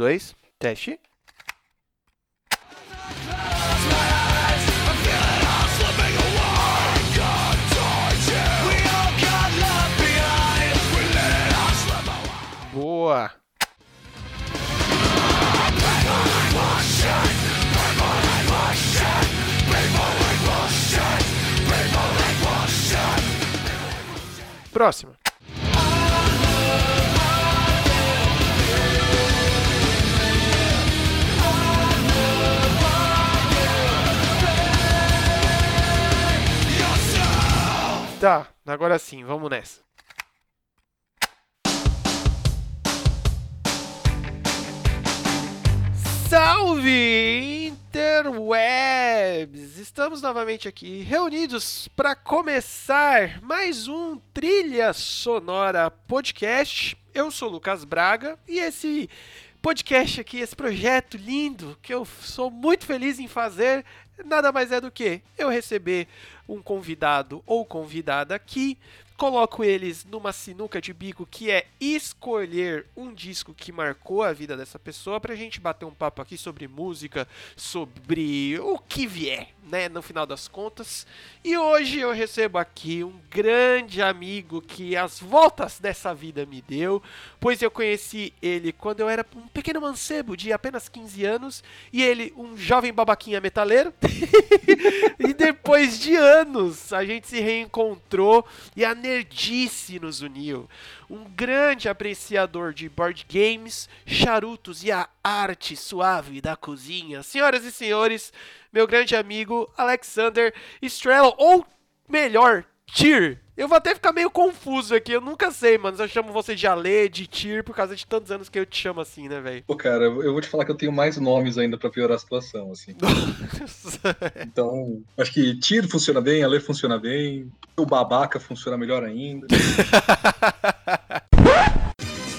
dois, teste. Boa! Próxima. Tá, agora sim, vamos nessa. Salve interwebs! Estamos novamente aqui reunidos para começar mais um Trilha Sonora Podcast. Eu sou Lucas Braga e esse podcast aqui, esse projeto lindo que eu sou muito feliz em fazer, nada mais é do que eu receber um convidado ou convidada aqui coloco eles numa sinuca de bico que é escolher um disco que marcou a vida dessa pessoa pra gente bater um papo aqui sobre música, sobre o que vier, né, no final das contas. E hoje eu recebo aqui um grande amigo que as voltas dessa vida me deu, pois eu conheci ele quando eu era um pequeno mancebo de apenas 15 anos e ele um jovem babaquinha metaleiro. e depois de anos a gente se reencontrou e a nerdice nos uniu. Um grande apreciador de board games, charutos e a arte suave da cozinha. Senhoras e senhores, meu grande amigo Alexander Strello, ou melhor, Tyr. Eu vou até ficar meio confuso aqui, eu nunca sei, mano. Eu chamo você de Ale, de Tyr, por causa de tantos anos que eu te chamo assim, né, velho? Pô, cara, eu vou te falar que eu tenho mais nomes ainda pra piorar a situação, assim. então, acho que Tyr funciona bem, Ale funciona bem, o babaca funciona melhor ainda.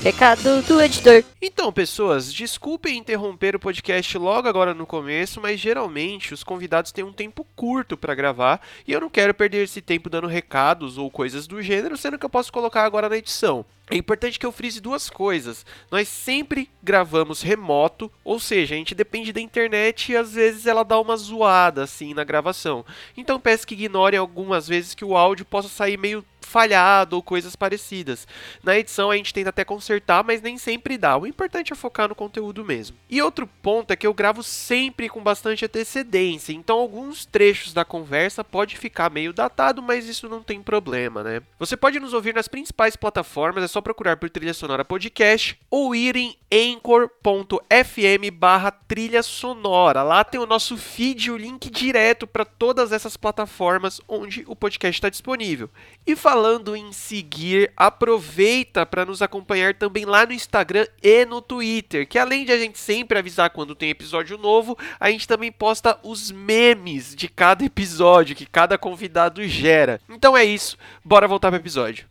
Recado do editor. Então, pessoas, desculpem interromper o podcast logo agora no começo, mas geralmente os convidados têm um tempo curto para gravar e eu não quero perder esse tempo dando recados ou coisas do gênero, sendo que eu posso colocar agora na edição. É importante que eu frise duas coisas. Nós sempre gravamos remoto, ou seja, a gente depende da internet e às vezes ela dá uma zoada assim na gravação. Então peço que ignorem algumas vezes que o áudio possa sair meio falhado ou coisas parecidas. Na edição a gente tenta até consertar, mas nem sempre dá. O importante é focar no conteúdo mesmo. E outro ponto é que eu gravo sempre com bastante antecedência, então alguns trechos da conversa pode ficar meio datado, mas isso não tem problema, né? Você pode nos ouvir nas principais plataformas, é só procurar por Trilha Sonora Podcast ou ir em anchor.fm barra trilha sonora. Lá tem o nosso feed o link direto para todas essas plataformas onde o podcast está disponível. E falando em seguir, aproveita para nos acompanhar também lá no Instagram e no Twitter, que além de a gente sempre avisar quando tem episódio novo, a gente também posta os memes de cada episódio que cada convidado gera. Então é isso, bora voltar para o episódio.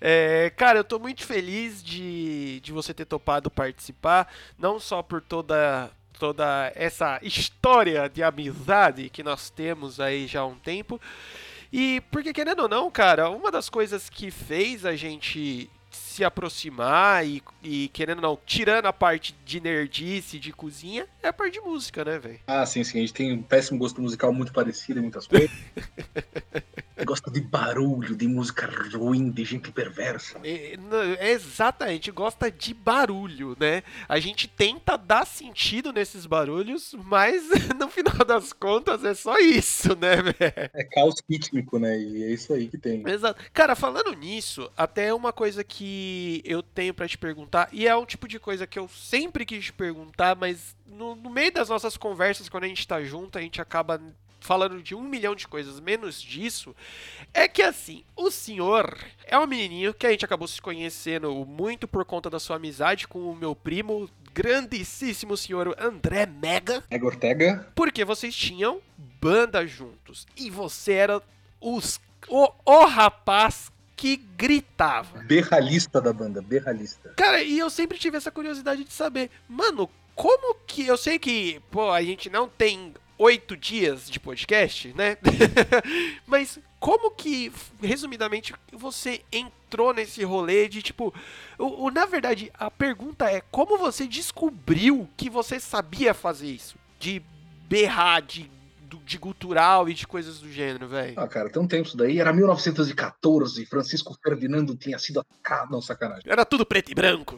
É, cara, eu tô muito feliz de, de você ter topado participar, não só por toda toda essa história de amizade que nós temos aí já há um tempo. E porque querendo ou não, cara, uma das coisas que fez a gente se aproximar e, e, querendo ou não, tirando a parte de nerdice, de cozinha, é a parte de música, né, velho? Ah, sim, sim. A gente tem um péssimo gosto musical muito parecido em muitas coisas. gosta de barulho, de música ruim, de gente perversa. É, é, exatamente, gosta de barulho, né? A gente tenta dar sentido nesses barulhos, mas no final das contas é só isso, né, velho? É caos rítmico, né? E é isso aí que tem. Exato. Cara, falando nisso, até uma coisa que eu tenho para te perguntar, e é um tipo de coisa que eu sempre quis te perguntar, mas no, no meio das nossas conversas, quando a gente tá junto, a gente acaba falando de um milhão de coisas menos disso, é que assim, o senhor é um menininho que a gente acabou se conhecendo muito por conta da sua amizade com o meu primo, grandíssimo senhor André Mega. Mega Ortega. Porque vocês tinham banda juntos. E você era os, o, o rapaz que gritava. Berralista da banda, berralista. Cara, e eu sempre tive essa curiosidade de saber, mano, como que. Eu sei que, pô, a gente não tem oito dias de podcast, né? Mas como que, resumidamente, você entrou nesse rolê de tipo. O, o, na verdade, a pergunta é como você descobriu que você sabia fazer isso? De berrar, de de gutural e de coisas do gênero, velho? Ah, cara, tem um tempo isso daí. Era 1914, Francisco Ferdinando tinha sido atacado. Não, sacanagem. Era tudo preto e branco.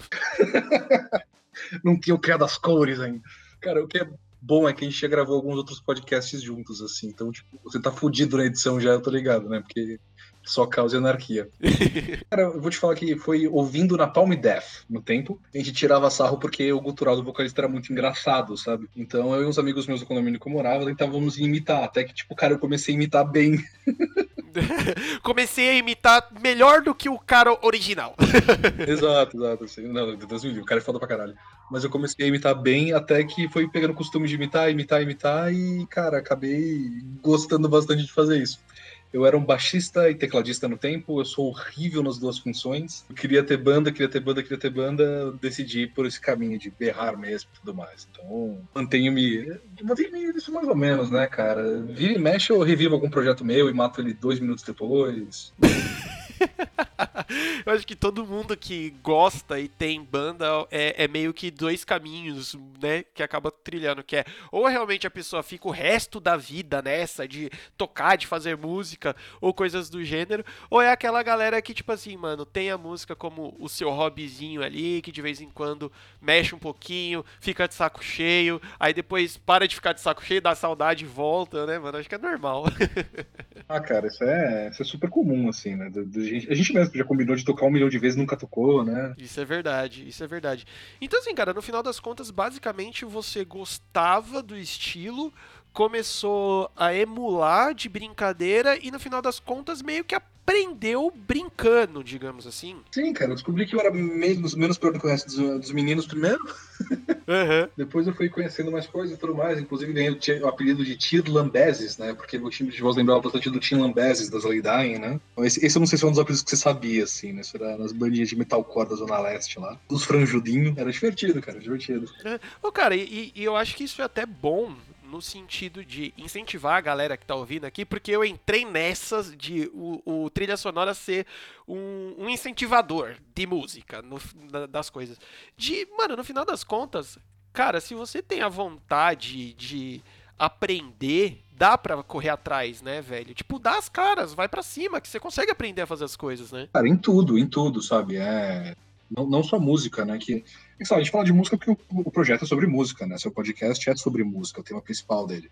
não tinha o criado as cores ainda. Cara, o que é bom é que a gente já gravou alguns outros podcasts juntos, assim. Então, tipo, você tá fudido na edição já, eu tô ligado, né? Porque só causa anarquia. Cara, eu vou te falar que foi ouvindo na Palm Death no tempo. A gente tirava sarro porque o gutural do vocalista era muito engraçado, sabe? Então eu e uns amigos meus do condomínio que eu morava tentávamos imitar. Até que, tipo, cara, eu comecei a imitar bem. comecei a imitar melhor do que o cara original. exato, exato. Assim. Não, Deus me livre, o cara é foda pra caralho. Mas eu comecei a imitar bem até que foi pegando o costume de imitar, imitar, imitar e, cara, acabei gostando bastante de fazer isso. Eu era um baixista e tecladista no tempo, eu sou horrível nas duas funções. Eu queria ter banda, queria ter banda, queria ter banda, decidi ir por esse caminho de berrar mesmo e tudo mais. Então, mantenho-me. Mantenho-me isso mais ou menos, né, cara? Vira e mexe, eu revivo algum projeto meu e mato ele dois minutos depois. eu acho que todo mundo que gosta e tem banda é, é, meio que dois caminhos, né? Que acaba trilhando, que é ou realmente a pessoa fica o resto da vida nessa de tocar, de fazer música ou coisas do gênero, ou é aquela galera que, tipo assim, mano, tem a música como o seu hobbyzinho ali, que de vez em quando mexe um pouquinho, fica de saco cheio, aí depois para de ficar de saco cheio, dá saudade e volta, né, mano? Acho que é normal. ah, cara, isso é, isso é super comum, assim, né? Do, do, a gente mesmo já combinou de tocar um milhão de vezes nunca tocou, né? Isso é verdade, isso é verdade. Então, assim, cara, no final das contas, basicamente você gostava do estilo, começou a emular de brincadeira e no final das contas meio que aprendeu brincando, digamos assim. Sim, cara, eu descobri que eu era menos, menos pior do que o resto dos, dos meninos primeiro. Uhum. Depois eu fui conhecendo mais coisas e tudo mais. Inclusive ganhei o, o apelido de Tir Lambeses, né? Porque o time de voz lembrava bastante do Tim Lambeses, das Dying, né? Então, esse, esse eu não sei se é um dos apelidos que você sabia, assim, né? Isso era nas bandinhas de metalcore da Zona Leste lá. Os franjudinhos. Era divertido, cara, divertido. É. Ô, cara, e, e eu acho que isso é até bom no sentido de incentivar a galera que tá ouvindo aqui, porque eu entrei nessas de o, o trilha sonora ser um, um incentivador de música, no, das coisas. De, mano, no final das contas, cara, se você tem a vontade de aprender, dá pra correr atrás, né, velho? Tipo, dá as caras, vai para cima, que você consegue aprender a fazer as coisas, né? Cara, em tudo, em tudo, sabe? É. Não, não só música, né? Que é sabe, a gente fala de música porque o, o, projeto é sobre música, né? Seu podcast é sobre música, o tema principal dele.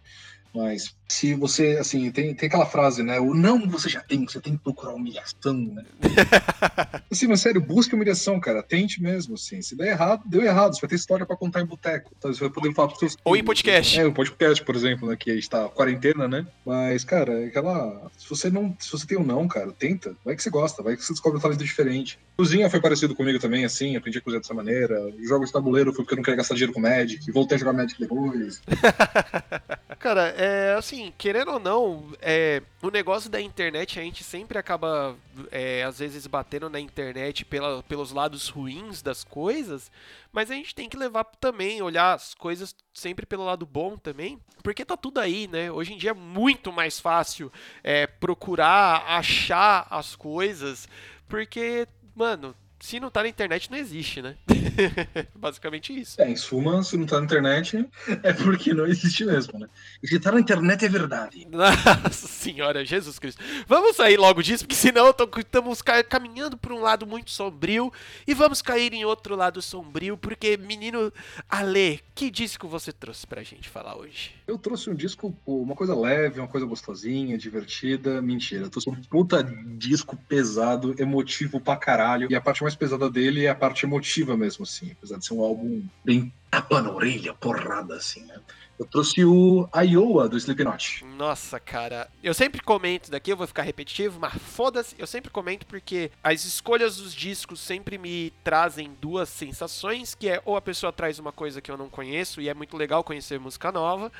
Mas se você, assim, tem, tem aquela frase, né? O não você já tem, você tem que procurar humilhação, né? assim, mas sério, busque humilhação, cara. Tente mesmo, assim. Se der errado, deu errado. Você vai ter história pra contar em boteco. Então, você vai poder falar pros seus. Ou em podcast. É, um podcast, por exemplo, né? Que a gente tá quarentena, né? Mas, cara, é aquela. Se você não. Se você tem um não, cara, tenta. Vai que você gosta, vai que você descobre um talento diferente. Cozinha foi parecido comigo também, assim, aprendi a cozinhar dessa maneira jogos de tabuleiro foi porque eu não queria gastar dinheiro com Magic, voltei a jogar Magic depois. Cara, é assim, querendo ou não, é, o negócio da internet a gente sempre acaba, é, às vezes, batendo na internet pela, pelos lados ruins das coisas, mas a gente tem que levar também, olhar as coisas sempre pelo lado bom também, porque tá tudo aí, né? Hoje em dia é muito mais fácil é, procurar, achar as coisas, porque, mano, se não tá na internet, não existe, né? Basicamente isso. É, em suma, se não tá na internet, é porque não existe mesmo, né? E se tá na internet é verdade. Nossa senhora, Jesus Cristo. Vamos sair logo disso, porque senão estamos caminhando por um lado muito sombrio e vamos cair em outro lado sombrio, porque, menino Ale, que disco você trouxe pra gente falar hoje? Eu trouxe um disco, uma coisa leve, uma coisa gostosinha, divertida. Mentira, eu trouxe um puta disco pesado, emotivo pra caralho. E a parte mais pesada dele é a parte emotiva mesmo, assim. Apesar de ser um álbum bem tapa na orelha, porrada, assim, né? Eu trouxe o Iowa do Slipknot. Nossa, cara. Eu sempre comento daqui, eu vou ficar repetitivo, mas foda-se, eu sempre comento porque as escolhas dos discos sempre me trazem duas sensações, que é ou a pessoa traz uma coisa que eu não conheço e é muito legal conhecer música nova,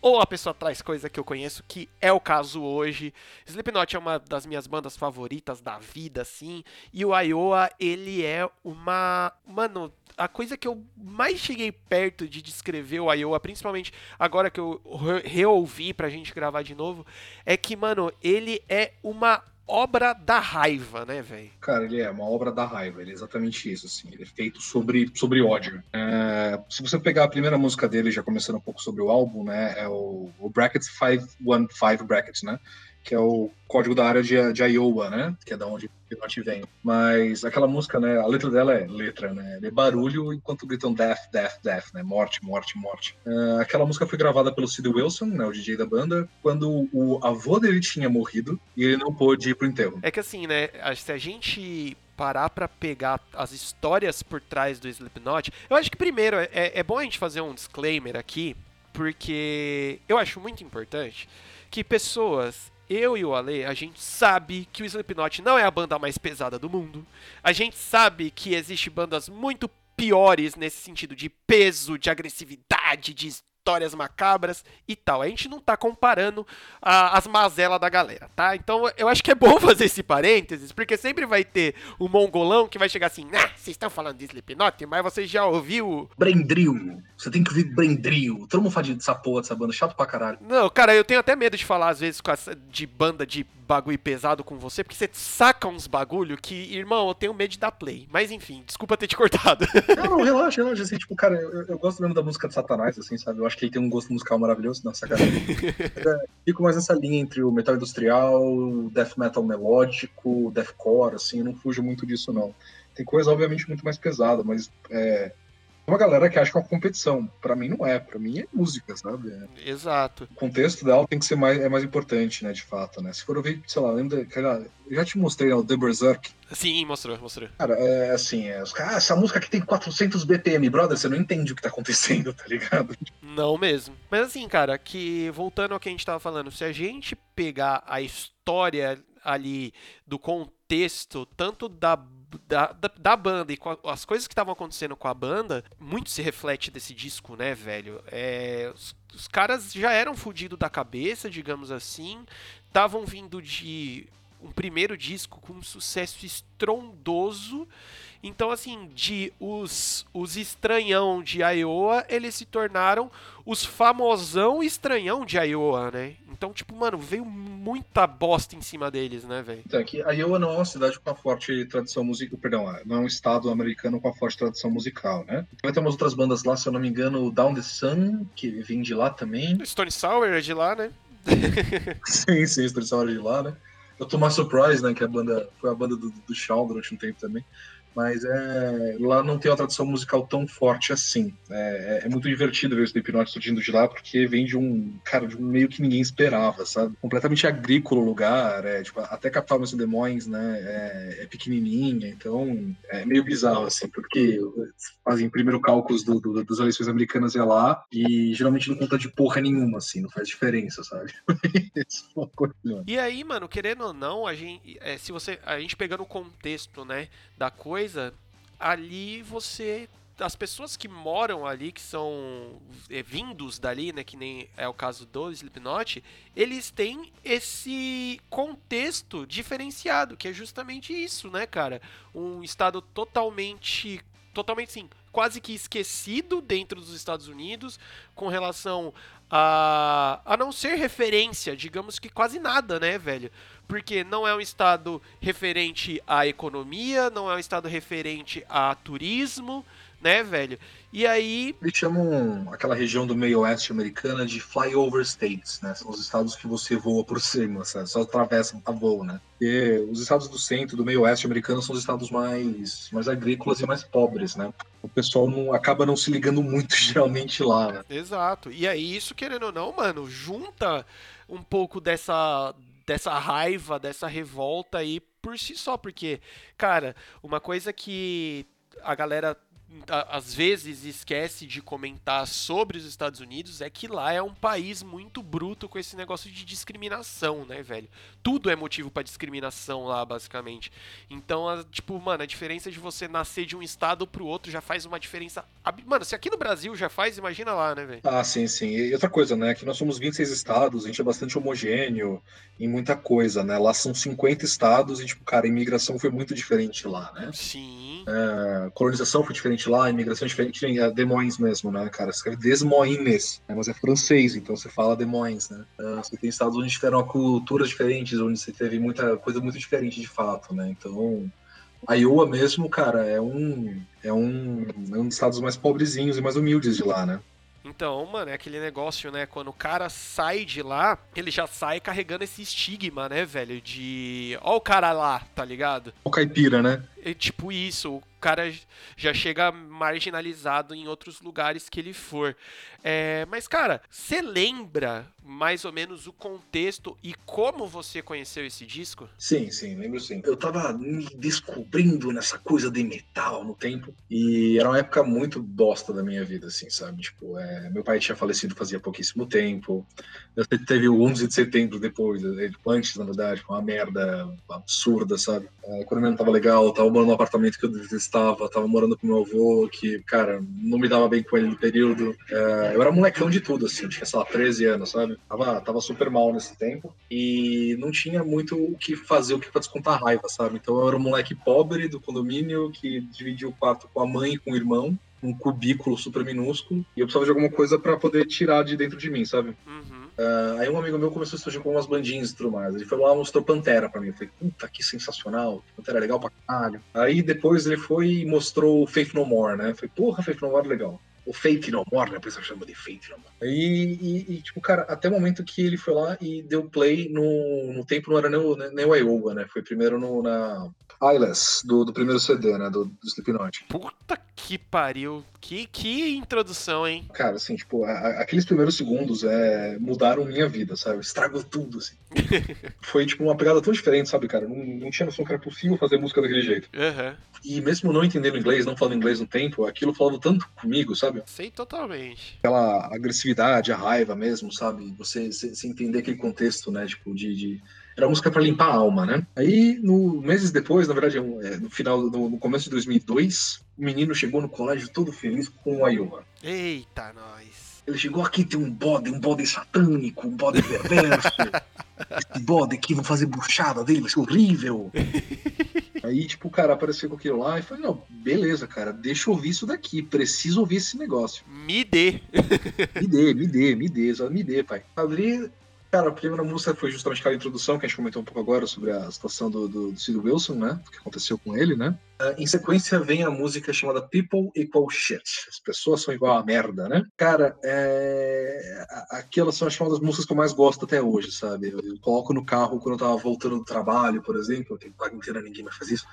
ou a pessoa traz coisa que eu conheço, que é o caso hoje. Slipknot é uma das minhas bandas favoritas da vida, assim, e o Iowa, ele é uma. Mano, a coisa que eu mais cheguei perto de descrever o Iowa, principalmente agora que eu re reouvi pra gente gravar de novo, é que, mano, ele é uma obra da raiva, né, velho? Cara, ele é uma obra da raiva, ele é exatamente isso, assim. Ele é feito sobre, sobre ódio. É, se você pegar a primeira música dele, já começando um pouco sobre o álbum, né, é o, o Brackets 515 Brackets, né? Que é o código da área de, de Iowa, né? Que é da onde o Pinot vem. Mas aquela música, né? A letra dela é letra, né? É barulho enquanto gritam death, death, death, né? Morte, morte, morte. Uh, aquela música foi gravada pelo Sid Wilson, né? O DJ da banda, quando o avô dele tinha morrido e ele não pôde ir pro enterro. É que assim, né? Se a gente parar para pegar as histórias por trás do Slipknot, eu acho que primeiro é, é bom a gente fazer um disclaimer aqui, porque eu acho muito importante que pessoas eu e o Ale, a gente sabe que o Slipknot não é a banda mais pesada do mundo. A gente sabe que existe bandas muito piores nesse sentido de peso, de agressividade, de histórias macabras e tal. A gente não tá comparando a, as mazelas da galera, tá? Então eu acho que é bom fazer esse parênteses, porque sempre vai ter o mongolão que vai chegar assim, ah, vocês estão falando de Slipknot, mas você já ouviu... Brendril, você tem que ouvir Brendril. Todo mundo fala dessa porra, dessa banda, chato pra caralho. Não, cara, eu tenho até medo de falar às vezes de banda de bagulho pesado com você, porque você saca uns bagulho que, irmão, eu tenho medo de dar play. Mas enfim, desculpa ter te cortado. Não, não, relaxa, relaxa. Assim, tipo, cara, eu, eu, gosto mesmo da música de Satanás, assim, sabe? Eu acho que ele tem um gosto musical maravilhoso, não, sacanagem. é, fico mais nessa linha entre o metal industrial, death metal melódico, deathcore, assim, eu não fujo muito disso, não. Tem coisa, obviamente, muito mais pesada, mas é, uma galera que acha que é uma competição. Para mim não é, para mim é música, sabe? É... Exato. O contexto dela tem que ser mais, é mais importante, né, de fato, né? Se for ouvir, sei lá, lembra, cara, eu já te mostrei né, o The Berserk. Sim, mostrou, mostrou. Cara, é assim, é, ah, essa música aqui tem 400 BPM, brother, você não entende o que tá acontecendo, tá ligado? Não mesmo. Mas assim, cara, que voltando ao que a gente tava falando, se a gente pegar a história ali do contexto, tanto da da, da, da, banda e com a, as coisas que estavam acontecendo com a banda, muito se reflete desse disco, né, velho? É, os, os caras já eram fodidos da cabeça, digamos assim, estavam vindo de um primeiro disco com um sucesso estrondoso então, assim, de os, os estranhão de Iowa, eles se tornaram os famosão estranhão de Iowa, né? Então, tipo, mano, veio muita bosta em cima deles, né, velho? Então, aqui, Iowa não é uma cidade com uma forte tradição musical, perdão, não é um estado americano com uma forte tradição musical, né? Vai ter umas outras bandas lá, se eu não me engano, Down the Sun, que vem de lá também. Stone Sour é de lá, né? sim, sim, Stone Sour é de lá, né? Eu tô mais surprise, né? Que a banda foi a banda do, do Shawn durante um tempo também mas é, lá não tem uma tradição musical tão forte assim. É, é, é muito divertido ver o Slipknot surgindo de lá, porque vem de um, cara, de um meio que ninguém esperava, sabe? Completamente agrícola o lugar, é, tipo, até a capital Des Moines, né, é, é, pequenininha, então é meio bizarro, assim, porque fazem primeiro cálculos do, do, das eleições americanas é lá, e geralmente não conta de porra nenhuma, assim, não faz diferença, sabe? e aí, mano, querendo ou não, a gente, é, se você, a gente pegando o contexto, né, da coisa, ali você as pessoas que moram ali, que são é, vindos dali, né, que nem é o caso do Slipknot, eles têm esse contexto diferenciado, que é justamente isso, né, cara? Um estado totalmente totalmente sim, quase que esquecido dentro dos Estados Unidos com relação a a não ser referência, digamos que quase nada, né, velho? Porque não é um estado referente à economia, não é um estado referente a turismo, né, velho? E aí. Eles chamam aquela região do meio oeste americana de flyover states, né? São os estados que você voa por cima, sabe? só atravessa, a voo, né? E os estados do centro, do meio oeste americano, são os estados mais, mais agrícolas e mais pobres, né? O pessoal não, acaba não se ligando muito geralmente lá, né? Exato. E aí, isso, querendo ou não, mano, junta um pouco dessa dessa raiva, dessa revolta aí por si só, porque, cara, uma coisa que a galera às vezes esquece de comentar sobre os Estados Unidos é que lá é um país muito bruto com esse negócio de discriminação, né, velho? Tudo é motivo pra discriminação lá, basicamente. Então, a- tipo, mano, a diferença de você nascer de um estado pro outro já faz uma diferença. Mano, se aqui no Brasil já faz, imagina lá, né, velho? Ah, sim, sim. E outra coisa, né? Que nós somos 26 estados, a gente é bastante homogêneo em muita coisa, né? Lá são 50 estados e, tipo, cara, a imigração foi muito diferente lá, né? Sim. A colonização foi diferente lá, a imigração é diferente é, Des Moines mesmo, né, cara? Você escreve Des Moines, né? mas é francês, então você fala Des Moines, né? Ah, você tem estados onde tiveram culturas diferentes, onde você teve muita coisa muito diferente de fato, né? Então, Iowa mesmo, cara, é um, é um, é um dos estados mais pobrezinhos e mais humildes de lá, né? Então, mano, é aquele negócio, né? Quando o cara sai de lá, ele já sai carregando esse estigma, né, velho? De. Ó, o cara lá, tá ligado? O caipira, né? É tipo isso, o cara já chega marginalizado em outros lugares que ele for. É, mas, cara, você lembra mais ou menos o contexto e como você conheceu esse disco? Sim, sim, lembro sim. Eu tava me descobrindo nessa coisa de metal no tempo. E era uma época muito bosta da minha vida, assim, sabe? Tipo, é, meu pai tinha falecido fazia pouquíssimo tempo. Eu te- teve o 11 de setembro depois, tipo, antes, na verdade, uma merda absurda, sabe? A economia não tava legal, eu tava morando num apartamento que eu detestava, tava morando com meu avô, que, cara, não me dava bem com ele no período. É, eu era molecão de tudo, assim, tinha, sei lá, 13 anos, sabe? Tava, tava super mal nesse tempo e não tinha muito o que fazer, o que pra descontar a raiva, sabe? Então eu era um moleque pobre do condomínio que dividia o quarto com a mãe e com o irmão, um cubículo super minúsculo, e eu precisava de alguma coisa pra poder tirar de dentro de mim, sabe? Uhum. Ah, aí um amigo meu começou a surgir com umas bandinhas e tudo mais. Ele foi lá e mostrou Pantera pra mim. Eu falei, puta, que sensacional. Pantera é legal pra caralho. Aí depois ele foi e mostrou Faith No More, né? Eu falei, porra, Faith No More é legal. O Faith No More, né? Eu chamo de Faith No More. Aí, e, e, tipo, cara, até o momento que ele foi lá e deu play no, no tempo, não era nem o, nem o Iowa, né? Foi primeiro no, na Eyeless, do, do primeiro CD, né? Do, do Slipknot. Puta que pariu. Que, que introdução, hein? Cara, assim, tipo, a- a- aqueles primeiros segundos é, mudaram minha vida, sabe? Estragou tudo, assim. Foi, tipo, uma pegada tão diferente, sabe, cara? Não, não tinha noção que era possível fazer música daquele jeito. Aham. E mesmo não entendendo inglês, não falando inglês no tempo, aquilo falava tanto comigo, sabe? Sei totalmente. Aquela agressividade, a raiva mesmo, sabe? Você, você entender aquele contexto, né? Tipo, de. de... Era música pra limpar a alma, né? Aí, no, meses depois, na verdade, é, no final, no, no começo de 2002, o menino chegou no colégio todo feliz com o Iowa. Eita, nós. Ele chegou aqui, tem um bode, um bode satânico, um bode perverso. Esse bode aqui, vão fazer buchada dele, vai ser horrível. Aí, tipo, o cara apareceu com aquilo lá e falei, não, beleza, cara, deixa eu ouvir isso daqui, preciso ouvir esse negócio. Me dê. Me dê, me dê, me dê, só me dê, pai. Abri, cara, a primeira música foi justamente aquela introdução que a gente comentou um pouco agora sobre a situação do, do, do Sid Wilson, né? O que aconteceu com ele, né? Ah, em sequência vem a música chamada People Equal Shit. As pessoas são igual a merda, né? Cara, é... aquelas são as uma das músicas que eu mais gosto até hoje, sabe? Eu, coloco no carro quando eu tava voltando do trabalho, por exemplo, tem paga inteira, ninguém mais faz isso.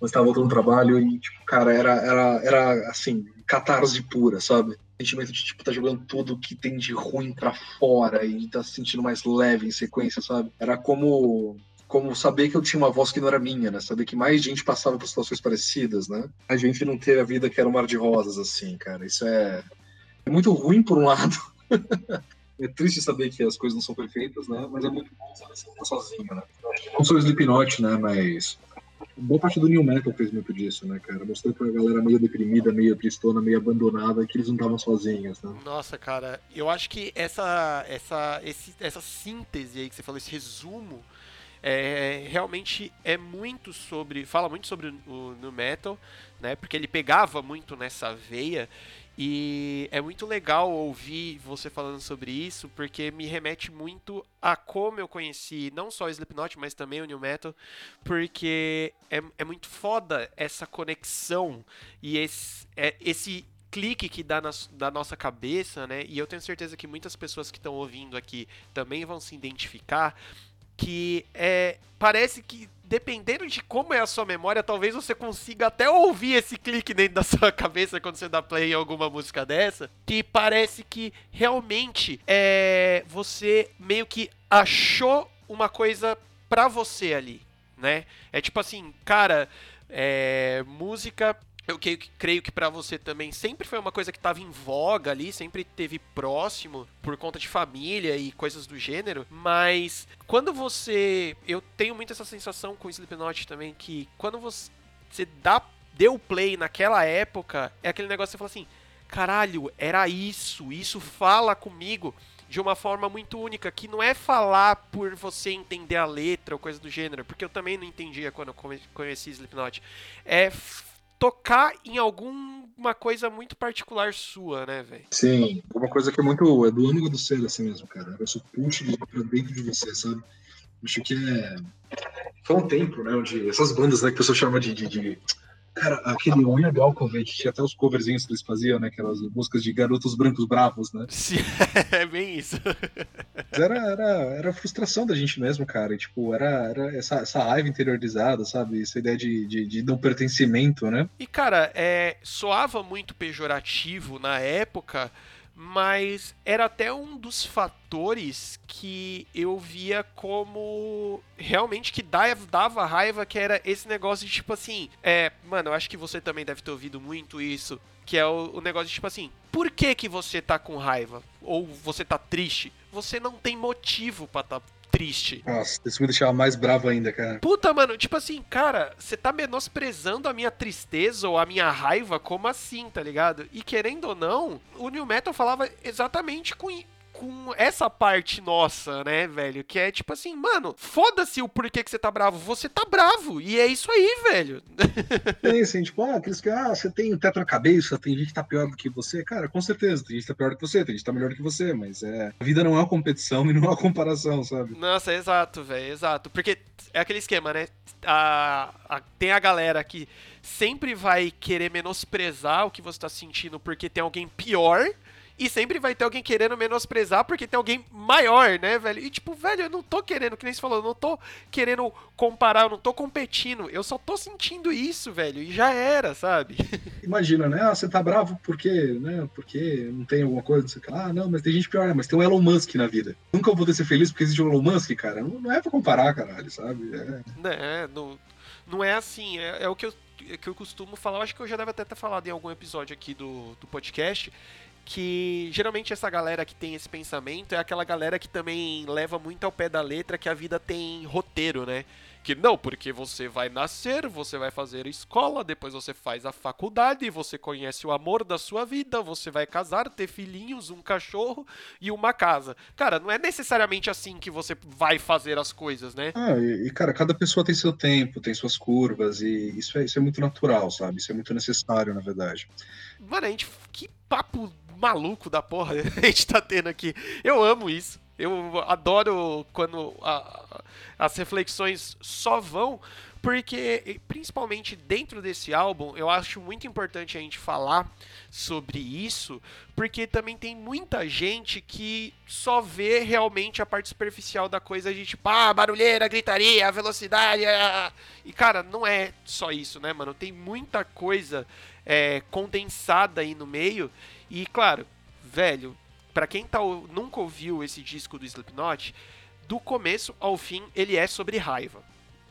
Mas tava voltando do trabalho e, tipo, cara, era, era, era assim, catarse pura, sabe? sentimento de tipo tá jogando tudo que tem de ruim pra fora e tá se sentindo mais leve em sequência, sabe? Era como como saber que eu tinha uma voz que não era minha, né? Saber que mais gente passava por situações parecidas, né? A gente não ter a vida que era um mar de rosas assim, cara. Isso é, é muito ruim por um lado. É triste saber que as coisas não são perfeitas, né? Mas é muito bom saber que você tá sozinho, né? Não sou Slipknot, né? Mas boa parte do New Metal fez muito disso, né, cara? Mostrou pra galera meio deprimida, meio tristona, meio abandonada, que eles não estavam sozinhos, né? Nossa, cara, eu acho que essa, essa, esse, essa síntese aí que você falou, esse resumo, é, realmente é muito sobre. Fala muito sobre o no metal, né? Porque ele pegava muito nessa veia. E é muito legal ouvir você falando sobre isso, porque me remete muito a como eu conheci não só o Slipknot, mas também o New Metal, porque é, é muito foda essa conexão e esse, é, esse clique que dá na, da nossa cabeça, né? E eu tenho certeza que muitas pessoas que estão ouvindo aqui também vão se identificar, que é parece que dependendo de como é a sua memória, talvez você consiga até ouvir esse clique dentro da sua cabeça quando você dá play em alguma música dessa, que parece que realmente é você meio que achou uma coisa pra você ali, né? É tipo assim, cara, é, música eu creio que, creio que para você também sempre foi uma coisa que estava em voga ali, sempre teve próximo por conta de família e coisas do gênero, mas quando você, eu tenho muito essa sensação com Slipknot também que quando você, você dá deu play naquela época, é aquele negócio que você fala assim, caralho, era isso, isso fala comigo de uma forma muito única, que não é falar por você entender a letra ou coisa do gênero, porque eu também não entendia quando eu conheci Slipknot. É tocar em alguma coisa muito particular sua, né, velho? Sim, uma coisa que é muito. é do âmago do ser assim mesmo, cara. Eu sou puxo pra dentro de você, sabe? Acho que é. Foi um tempo, né, onde essas bandas né, que o pessoal chama de, de, de Cara, aquele Unha do Alcovete, tinha até os coverzinhos que eles faziam, né? Aquelas músicas de garotos brancos bravos, né? Sim, é bem isso. Era, era, era a frustração da gente mesmo, cara. E, tipo, era, era essa, essa raiva interiorizada, sabe? Essa ideia de, de, de não pertencimento, né? E, cara, é, soava muito pejorativo na época mas era até um dos fatores que eu via como realmente que dava raiva, que era esse negócio de tipo assim, é, mano, eu acho que você também deve ter ouvido muito isso, que é o, o negócio de tipo assim, por que que você tá com raiva? Ou você tá triste? Você não tem motivo para tá triste. Nossa, isso me deixava mais bravo ainda, cara. Puta, mano, tipo assim, cara, você tá menosprezando a minha tristeza ou a minha raiva, como assim, tá ligado? E querendo ou não, o New Metal falava exatamente com com essa parte nossa, né, velho? Que é tipo assim, mano, foda-se o porquê que você tá bravo. Você tá bravo. E é isso aí, velho. É assim, tipo, ah, aqueles que, ah, você tem teto na cabeça, tem gente que tá pior do que você. Cara, com certeza, tem gente que tá pior do que você, tem gente que tá melhor do que você, mas é. A vida não é uma competição e não é uma comparação, sabe? Nossa, exato, velho, exato. Porque é aquele esquema, né? A, a, tem a galera que sempre vai querer menosprezar o que você tá sentindo porque tem alguém pior e sempre vai ter alguém querendo menosprezar porque tem alguém maior, né, velho? E tipo, velho, eu não tô querendo, que nem você falou, eu não tô querendo comparar, eu não tô competindo. Eu só tô sentindo isso, velho. E já era, sabe? Imagina, né? Ah, você tá bravo porque, né? Porque não tem alguma coisa, você Ah, não, mas tem gente pior, né? Mas tem o Elon Musk na vida. Nunca vou ser feliz porque existe o Elon Musk, cara. Não, não é pra comparar, caralho, sabe? É. Né, não, não é assim. É, é o que eu, é que eu costumo falar. Eu acho que eu já deve até ter falado em algum episódio aqui do, do podcast que geralmente essa galera que tem esse pensamento é aquela galera que também leva muito ao pé da letra que a vida tem roteiro, né? Que não, porque você vai nascer, você vai fazer escola, depois você faz a faculdade, você conhece o amor da sua vida, você vai casar, ter filhinhos, um cachorro e uma casa. Cara, não é necessariamente assim que você vai fazer as coisas, né? Ah, e, cara, cada pessoa tem seu tempo, tem suas curvas, e isso é, isso é muito natural, sabe? Isso é muito necessário, na verdade. Mano, a gente. Que papo maluco da porra a gente tá tendo aqui. Eu amo isso. Eu adoro quando a, as reflexões só vão, porque principalmente dentro desse álbum, eu acho muito importante a gente falar sobre isso, porque também tem muita gente que só vê realmente a parte superficial da coisa de tipo, ah, barulheira, gritaria, velocidade. Ah. E cara, não é só isso, né, mano? Tem muita coisa é, condensada aí no meio e claro, velho, para quem tá, nunca ouviu esse disco do Slipknot, do começo ao fim ele é sobre raiva.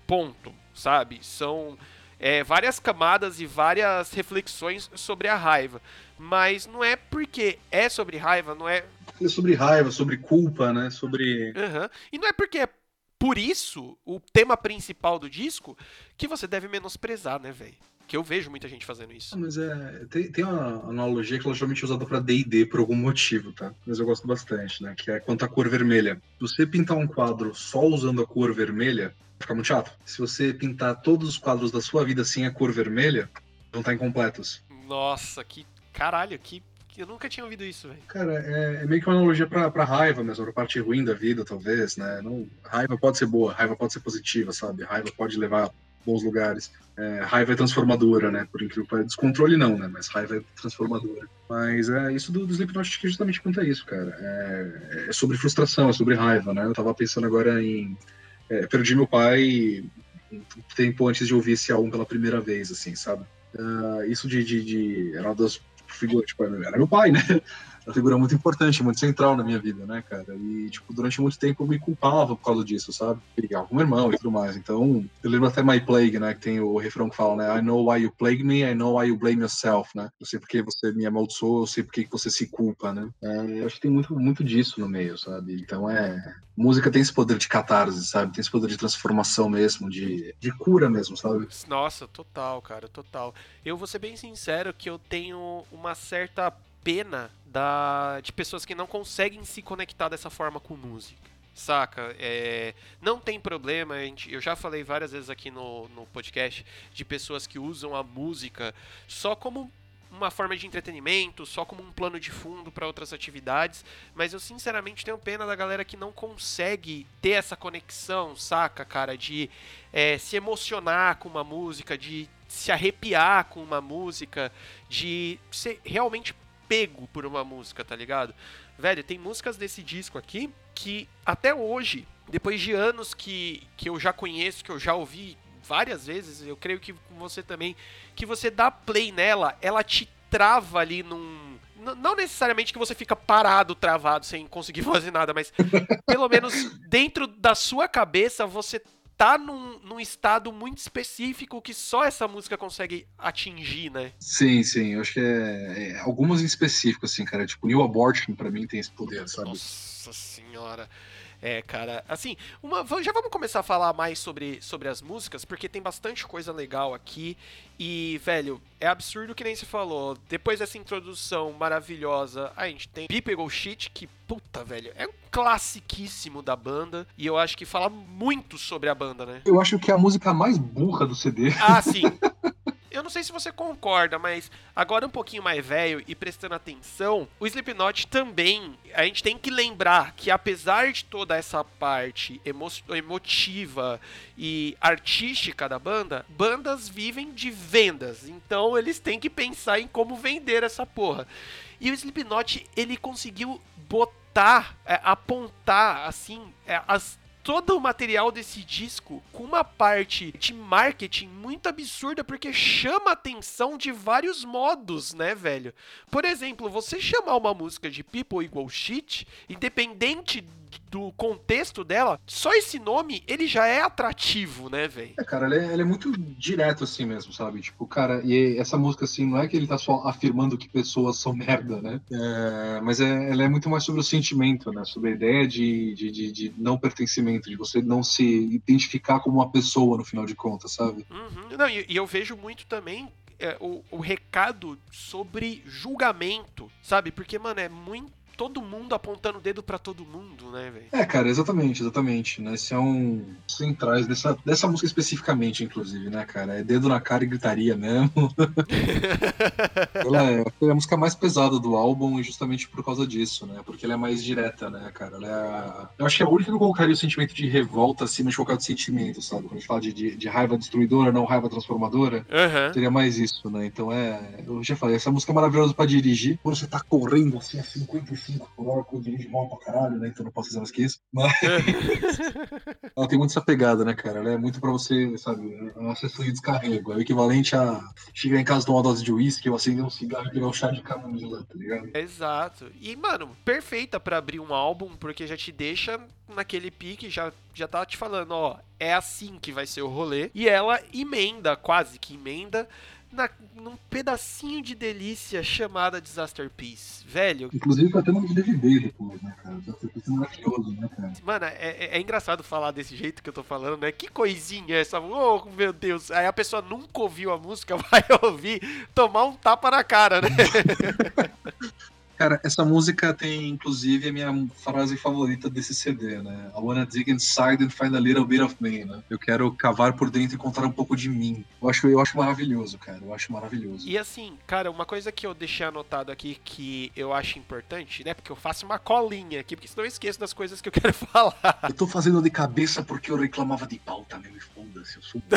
Ponto, sabe? São é, várias camadas e várias reflexões sobre a raiva. Mas não é porque é sobre raiva, não é. É sobre raiva, sobre culpa, né? Sobre. Uhum. E não é porque é por isso o tema principal do disco que você deve menosprezar, né, velho? Que eu vejo muita gente fazendo isso. Mas é. Tem, tem uma analogia que ela geralmente é usada pra DD por algum motivo, tá? Mas eu gosto bastante, né? Que é quanto à cor vermelha. Se você pintar um quadro só usando a cor vermelha, fica muito chato. Se você pintar todos os quadros da sua vida sem a cor vermelha, vão estar incompletos. Nossa, que caralho, que eu nunca tinha ouvido isso, velho. Cara, é, é, meio que uma analogia pra, pra raiva mesmo, pra parte ruim da vida, talvez, né? Não, raiva pode ser boa, raiva pode ser positiva, sabe? Raiva pode levar bons lugares. É, raiva é transformadora, né? Por incrível que pareça. Descontrole não, né? Mas raiva é transformadora. Mas é isso do, do Slipknot que justamente conta isso, cara. É, é, sobre frustração, é sobre raiva, né? Eu tava pensando agora em... É, perdi meu pai um tempo antes de ouvir esse álbum pela primeira vez, assim, sabe? Uh, isso de, de, de... Era uma das figuras, tipo, era meu pai, né? Uma figura muito importante, muito central na minha vida, né, cara? E, tipo, durante muito tempo eu me culpava por causa disso, sabe? Brigava com meu irmão e tudo mais. Então, eu lembro até My Plague, né, que tem o refrão que fala, né, I know why you plague me, I know why you blame yourself, né? Eu sei porque você me amaldiçoou, eu sei porque você se culpa, né? É, eu acho que tem muito, muito disso no meio, sabe? Então, é... Música tem esse poder de catarse, sabe? Tem esse poder de transformação mesmo, de, de cura mesmo, sabe? Nossa, total, cara, total. Eu vou ser bem sincero que eu tenho uma certa pena da, de pessoas que não conseguem se conectar dessa forma com música. Saca? É, não tem problema, gente, eu já falei várias vezes aqui no, no podcast de pessoas que usam a música só como uma forma de entretenimento, só como um plano de fundo para outras atividades, mas eu sinceramente tenho pena da galera que não consegue ter essa conexão, saca, cara, de é, se emocionar com uma música, de se arrepiar com uma música, de ser realmente pego por uma música, tá ligado? Velho, tem músicas desse disco aqui que até hoje, depois de anos que, que eu já conheço, que eu já ouvi várias vezes, eu creio que você também, que você dá play nela, ela te trava ali num. Não necessariamente que você fica parado, travado, sem conseguir fazer nada, mas pelo menos dentro da sua cabeça você tá num, num estado muito específico que só essa música consegue atingir, né? Sim, sim. Eu acho que é, é algumas em específico, assim, cara. Tipo, New Abortion, pra mim, tem esse poder, sabe? Nossa senhora. É, cara, assim, uma, já vamos começar a falar mais sobre, sobre as músicas, porque tem bastante coisa legal aqui. E, velho, é absurdo que nem se falou. Depois dessa introdução maravilhosa, a gente tem People Shit, que, puta, velho, é um classiquíssimo da banda. E eu acho que fala muito sobre a banda, né? Eu acho que é a música mais burra do CD. Ah, sim. eu não sei se você concorda, mas agora um pouquinho mais velho e prestando atenção, o Slipknot também, a gente tem que lembrar que apesar de toda essa parte emo emotiva e artística da banda, bandas vivem de vendas, então eles têm que pensar em como vender essa porra. E o Slipknot, ele conseguiu botar, é, apontar, assim, é, as todo o material desse disco com uma parte de marketing muito absurda, porque chama atenção de vários modos, né, velho? Por exemplo, você chamar uma música de People Equal Shit, independente do contexto dela, só esse nome, ele já é atrativo, né, velho? É, cara, ele é, ele é, muito direto assim mesmo, sabe? Tipo, cara, e essa música, assim, não é que ele tá só afirmando que pessoas são merda, né? É, mas é, ela é muito mais sobre o sentimento, né? Sobre a ideia de, de, de, de, não pertencimento, de você não se identificar como uma pessoa, no final de contas, sabe? Uhum. Não, e, e eu vejo muito também é, o, o recado sobre julgamento, sabe? Porque, mano, é muito todo mundo apontando o dedo para todo mundo, né, velho? É, cara, exatamente, exatamente. Né? Esse é um centrais dessa, dessa música especificamente, inclusive, né, cara? É dedo na cara e gritaria mesmo. ela é, é a música mais pesada do álbum justamente por causa disso, né? Porque ela é mais direta, né, cara? Ela é a... Eu acho que é a única que colocaria o sentimento de revolta acima de qualquer sentimento, sabe? Quando a gente fala de, de, de raiva destruidora, não raiva transformadora, uhum. seria mais isso, né? Então é. Eu já falei, essa música é maravilhosa pra dirigir. Quando você tá correndo assim a 55 5 por hora, eu dirijo mal pra caralho, né? Então não posso fazer mais que isso. Mas ela tem muito essa pegada, né, cara? Ela é muito pra você, sabe, é uma sessão de descarrego. É o equivalente a chegar em casa tomar uma dose de uísque, eu acender um cigarro e pegar um chá de camomila, tá ligado? Exato. E, mano, perfeita pra abrir um álbum, porque já te deixa naquele pique, já, já tá te falando, ó, é assim que vai ser o rolê. E ela emenda, quase que emenda, na, num pedacinho de delícia chamada Disaster Piece. Velho. Inclusive tá tendo um DVD depois, né, cara? Disaster Piece é maravilhoso, né, cara? Mano, é, é, é, engraçado falar desse jeito que eu tô falando, né? Que coisinha essa. Oh, meu Deus. Aí a pessoa nunca ouviu a música, vai ouvir, tomar um tapa na cara, né? Cara, essa música tem, inclusive, a minha frase favorita desse CD, né? I wanna dig inside and find a little bit of me, né? Eu quero cavar por dentro e encontrar um pouco de mim. Eu acho, eu acho maravilhoso, cara. Eu acho maravilhoso. E assim, cara, uma coisa que eu deixei anotado aqui que eu acho importante, né? Porque eu faço uma colinha aqui, porque senão eu esqueço das coisas que eu quero falar. Eu tô fazendo de cabeça porque eu reclamava de pauta mesmo. Foda-se, eu sou.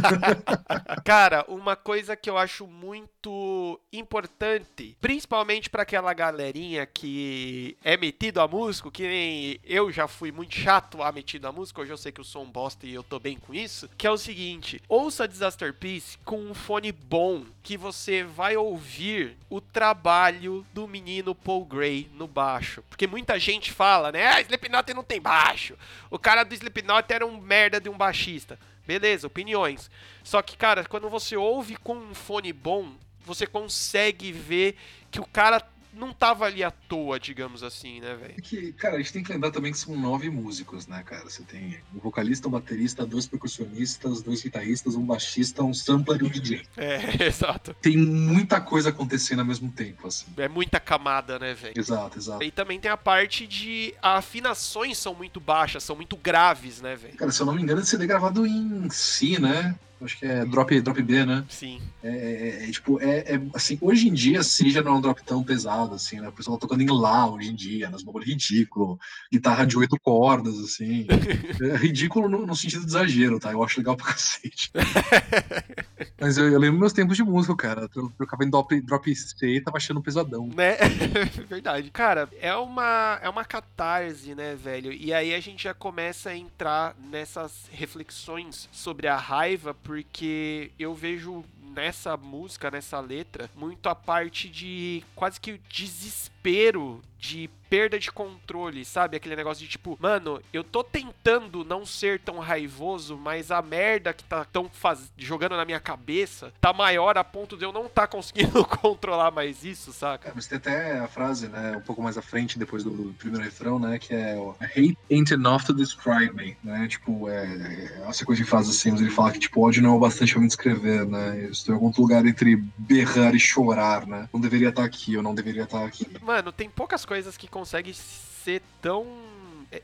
cara, uma coisa que eu acho muito importante, principalmente pra aquela galerinha que é metido a músico, que nem eu já fui muito chato a metido a música, hoje eu sei que eu sou um bosta e eu tô bem com isso, que é o seguinte, ouça Disaster Piece com um fone bom, que você vai ouvir o trabalho do menino Paul Gray no baixo. Porque muita gente fala, né, ah, Slipknot não tem baixo, o cara do Slipknot era um merda de um baixista. Beleza, opiniões. Só que, cara, quando você ouve com um fone bom, você consegue ver que o cara não tava ali à toa, digamos assim, né, velho? É que, cara, a gente tem que lembrar também que são nove músicos, né, cara? Você tem um vocalista, um baterista, dois percussionistas, dois guitarristas, um baixista, um sampler e um DJ. É, exato. Tem muita coisa acontecendo ao mesmo tempo, assim. É muita camada, né, velho? Exato, exato. E também tem a parte de afinações são muito baixas, são muito graves, né, velho? Cara, se eu não me engano, CD é gravado em si, né? Acho que é drop, drop B, né? Sim. É, é, é, tipo, é, é, assim, hoje em dia, sim, já não é um drop tão pesado, assim, né? O pessoal tocando em Lá hoje em dia, nas bagulho ridículo, guitarra de oito cordas, assim. é ridículo no, no, sentido de exagero, tá? Eu acho legal pra cacete. Mas eu, eu, lembro meus tempos de música, cara. Eu trocava em drop, drop C e tava achando pesadão. Né? Verdade. Cara, é uma, é uma catarse, né, velho? E aí a gente já começa a entrar nessas reflexões sobre a raiva, porque eu vejo nessa música, nessa letra, muito a parte de quase que desespero de perda de controle, sabe? Aquele negócio de tipo, mano, eu tô tentando não ser tão raivoso, mas a merda que tá tão faz... jogando na minha cabeça tá maior a ponto de eu não tá conseguindo controlar mais isso, saca? É, mas tem até a frase, né, um pouco mais à frente, depois do, primeiro refrão, né, que é hate ain't enough to describe me, né? Tipo, é, é a sequência de frases assim, mas ele fala que tipo, ódio não é o bastante pra me descrever, né? Eu estou em algum lugar entre berrar e chorar, né? Não deveria estar aqui, eu não deveria estar aqui. Mano, tem poucas coisas que conseguem ser tão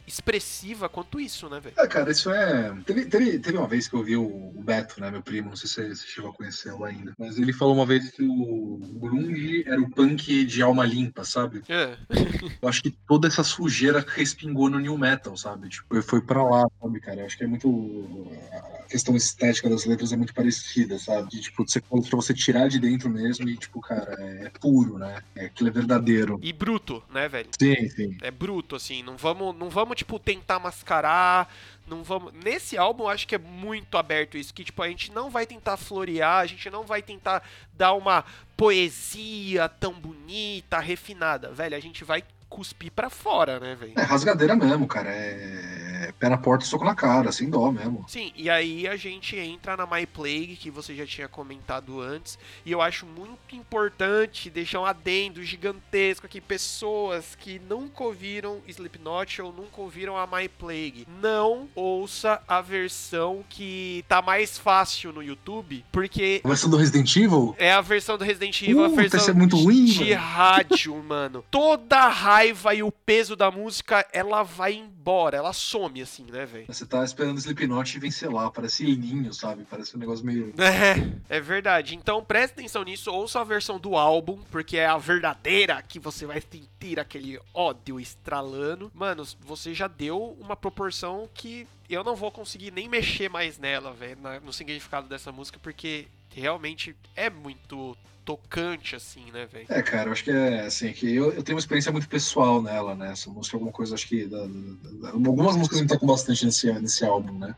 expressiva quanto isso, né, velho? É, cara, isso é. Teve, teve, teve uma vez que eu vi o, Beto, né, meu primo, não sei se você chegou a conhecê-lo ainda, mas ele falou uma vez que o Grunge era o punk de alma limpa, sabe? É. eu acho que toda essa sujeira respingou no New Metal, sabe? Tipo, foi pra lá, sabe, cara? Eu acho que é muito. A questão estética das letras é muito parecida, sabe? De, tipo, você, pra você tirar de dentro mesmo e, tipo, cara, é, é puro, né? É, aquilo é verdadeiro. E bruto, né, velho? Sim, sim. É bruto, assim. Não vamos, não vamos tipo, tentar mascarar. Não vamos. Nesse álbum, eu acho que é muito aberto isso. Que, tipo, a gente não vai tentar florear, a gente não vai tentar dar uma poesia tão bonita, refinada. Velho, a gente vai cuspir pra fora, né, velho? É rasgadeira mesmo, cara. É pé na porta e soco na cara, sem dó mesmo. Sim, e aí a gente entra na My Plague, que você já tinha comentado antes, e eu acho muito importante deixar um adendo gigantesco aqui, pessoas que nunca ouviram Slipknot ou nunca ouviram a My Plague, não ouça a versão que tá mais fácil no YouTube, porque... A versão do Resident Evil? É a versão do Resident Evil, uh, a versão é muito ruim, de rádio, mano. Toda a raiva e o peso da música, ela vai embora, ela some, assim, né, velho? Você tá esperando o Slipknot vencer lá, parece ninho, sabe? Parece um negócio meio... É, é verdade. Então preste atenção nisso, ouça a versão do álbum, porque é a verdadeira que você vai sentir aquele ódio estralando. Mano, você já deu uma proporção que eu não vou conseguir nem mexer mais nela, velho, no significado dessa música, porque realmente é muito tocante, assim, né, velho? É, cara, eu acho que é assim, que eu, eu tenho uma experiência muito pessoal nela, né? Essa música é alguma coisa, acho que. Da, da, da, algumas músicas me tocam bastante nesse, nesse álbum, né?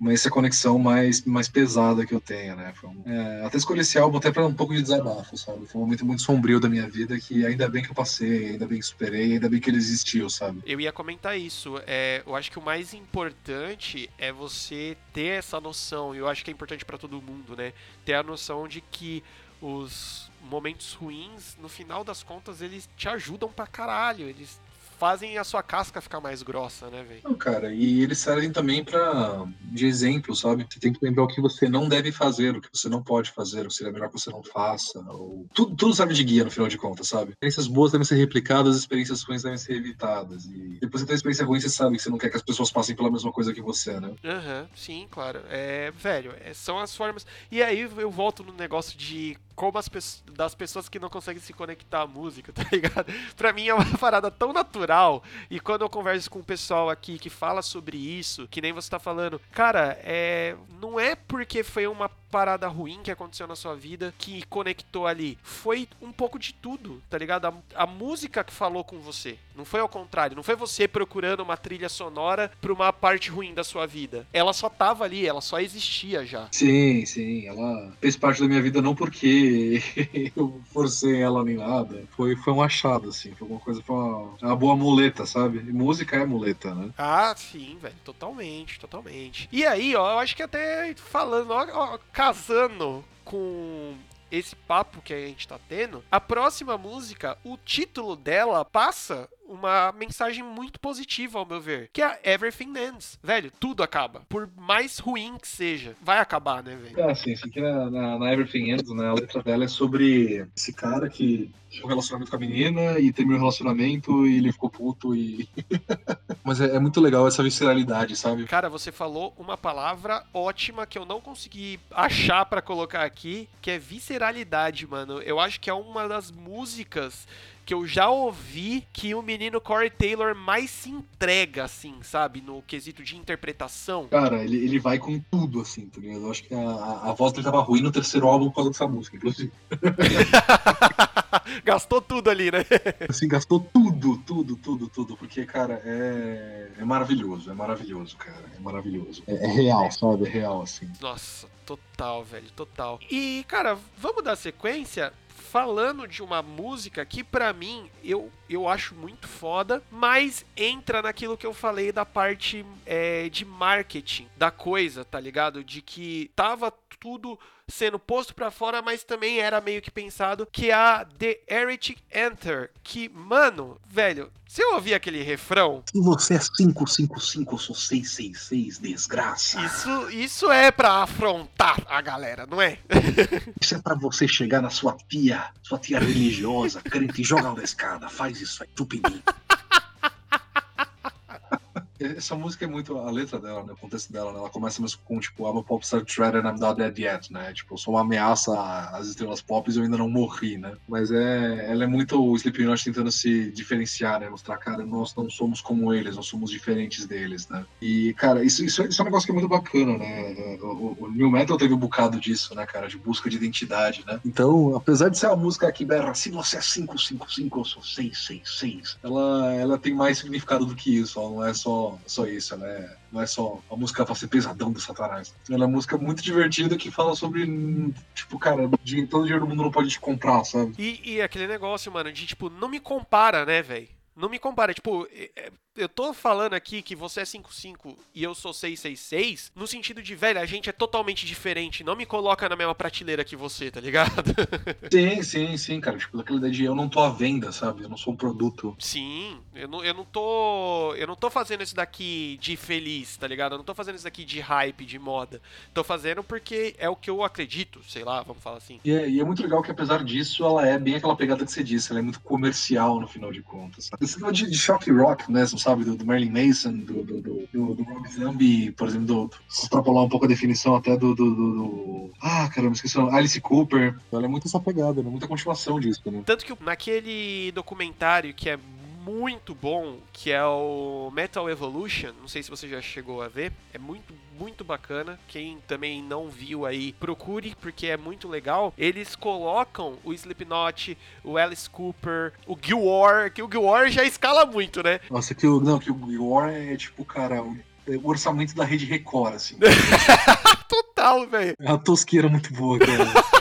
Mas essa conexão mais, mais pesada que eu tenho, né? Um, é, até escolhi esse álbum até para um pouco de desabafo, sabe? Foi um momento muito sombrio da minha vida que ainda bem que eu passei, ainda bem que superei, ainda bem que ele existiu, sabe? Eu ia comentar isso. É, eu acho que o mais importante é você ter essa noção, e eu acho que é importante para todo mundo, né? Ter a noção de que os momentos ruins, no final das contas, eles te ajudam pra caralho. Eles fazem a sua casca ficar mais grossa, né, velho? Não, cara, e eles servem também para de exemplo, sabe? Você tem que lembrar o que você não deve fazer, o que você não pode fazer, o que seria melhor que você não faça. Ou... Tudo, tudo serve de guia no final de contas, sabe? Experiências boas devem ser replicadas, experiências ruins devem ser evitadas. E depois você tem experiência ruim, você sabe que você não quer que as pessoas passem pela mesma coisa que você, né? Aham, uhum, sim, claro. É, velho, é, são as formas. E aí eu volto no negócio de como as pes- das pessoas que não conseguem se conectar à música, tá ligado? Pra mim é uma parada tão natural. E quando eu converso com o pessoal aqui que fala sobre isso, que nem você tá falando, cara, é. Não é porque foi uma parada ruim que aconteceu na sua vida que conectou ali. Foi um pouco de tudo, tá ligado? A, a música que falou com você. Não foi ao contrário. Não foi você procurando uma trilha sonora pra uma parte ruim da sua vida. Ela só tava ali, ela só existia já. Sim, sim, ela fez parte da minha vida não porque eu forcei ela nem nada. Foi, foi um achado, assim, foi uma coisa, foi uma, uma boa muleta, sabe? E música é muleta, né? Ah, sim, velho. Totalmente, totalmente. E aí, ó, eu acho que até falando, ó, ó, casando com esse papo que a gente tá tendo, a próxima música, o título dela passa uma mensagem muito positiva, ao meu ver, que é Everything Ends. Velho, tudo acaba. Por mais ruim que seja, vai acabar, né, velho? É, sim, isso aqui na, na, na Everything Ends, né? A letra dela é sobre esse cara que tinha um relacionamento com a menina e terminou o relacionamento e ele ficou puto e. Mas é, é muito legal essa visceralidade, sabe? Cara, você falou uma palavra ótima que eu não consegui achar pra colocar aqui, que é visceralidade, mano. Eu acho que é uma das músicas que eu já ouvi que o menino Corey Taylor mais se entrega, assim, sabe? No quesito de interpretação. Cara, ele, ele vai com tudo, assim, tá ligado? Eu acho que a, a, voz dele tava ruim no terceiro álbum por causa dessa música, inclusive. Gastou tudo ali, né? Assim, gastou tudo, tudo, tudo, tudo. Porque, cara, é, é maravilhoso, é maravilhoso, cara. É maravilhoso. É, é real, sabe? É real, assim. Nossa, total, velho, total. E, cara, vamos dar sequência falando de uma música que pra mim eu, eu acho muito foda, mas entra naquilo que eu falei da parte é, de marketing da coisa, tá ligado? De que tava tudo sendo posto pra fora, mas também era meio que pensado que a The Heretic Enter, que, mano, velho, se eu ouvir aquele refrão, Se você é 555, eu sou 666, desgraça. isso, isso é pra afrontar a galera, não é? Isso é pra você chegar na sua tia, sua tia religiosa, crente, jogar da escada. Faz isso aí, tupini. Essa música é muito. A letra dela, né? O contexto dela, né? Ela começa mesmo com, tipo, I'm a popstar threat and I'm not dead yet, né? Tipo, eu sou uma ameaça às estrelas pop e eu ainda não morri, né? Mas é. Ela é muito o Slipknot tentando se diferenciar, né? Mostrar, cara, nós não somos como eles, nós somos diferentes deles, né? E, cara, isso, isso, isso é um negócio que é muito bacana, né? O, o, o New Metal teve um bocado disso, né, cara? De busca de identidade, né? Então, apesar de ser uma música que berra, se você é 555, eu sou 666, ela, ela tem mais significado do que isso, ela não é só, só isso, ela é, não é só a música pra ser pesadão do Satanás. Ela é uma música muito divertida que fala sobre, tipo, cara, de, todo dinheiro do mundo não pode te comprar, sabe? E, e aquele negócio, mano, de tipo, não me compara, né, velho? Não me compara. Tipo, é- é- eu tô falando aqui que você é 55 e eu sou 666, no sentido de, velho, a gente é totalmente diferente. Não me coloca na mesma prateleira que você, tá ligado? Sim, sim, sim, cara. Tipo, daquela ideia de eu não tô à venda, sabe? Eu não sou um produto. Sim, eu não, eu não tô. Eu não tô fazendo isso daqui de feliz, tá ligado? Eu não tô fazendo isso daqui de hype, de moda. Tô fazendo porque é o que eu acredito, sei lá, vamos falar assim. E é, e é muito legal que, apesar disso, ela é bem aquela pegada que você disse, ela é muito comercial no final de contas. Sabe? Negócio de, de shock rock mesmo, sabe? Do, do Marilyn Mason, do, do, do, do, Rob Zombie, por exemplo, do, se extrapolar um pouco a definição até do. do, Ah, caramba, esqueci o. Alice Cooper. Ela é muito essa pegada, né? Muita continuação disso, né? Tanto que naquele documentário que é muito bom, que é o Metal Evolution, não sei se você já chegou a ver, é muito, muito bacana. Quem também não viu aí, procure, porque é muito legal. Eles colocam o Slipknot, o Alice Cooper, o Gil War, que o Gil War já escala muito, né? Nossa, que o, não, que o War é tipo, cara, o, o orçamento da rede Record, assim. Total, velho. É uma tosqueira muito boa, cara.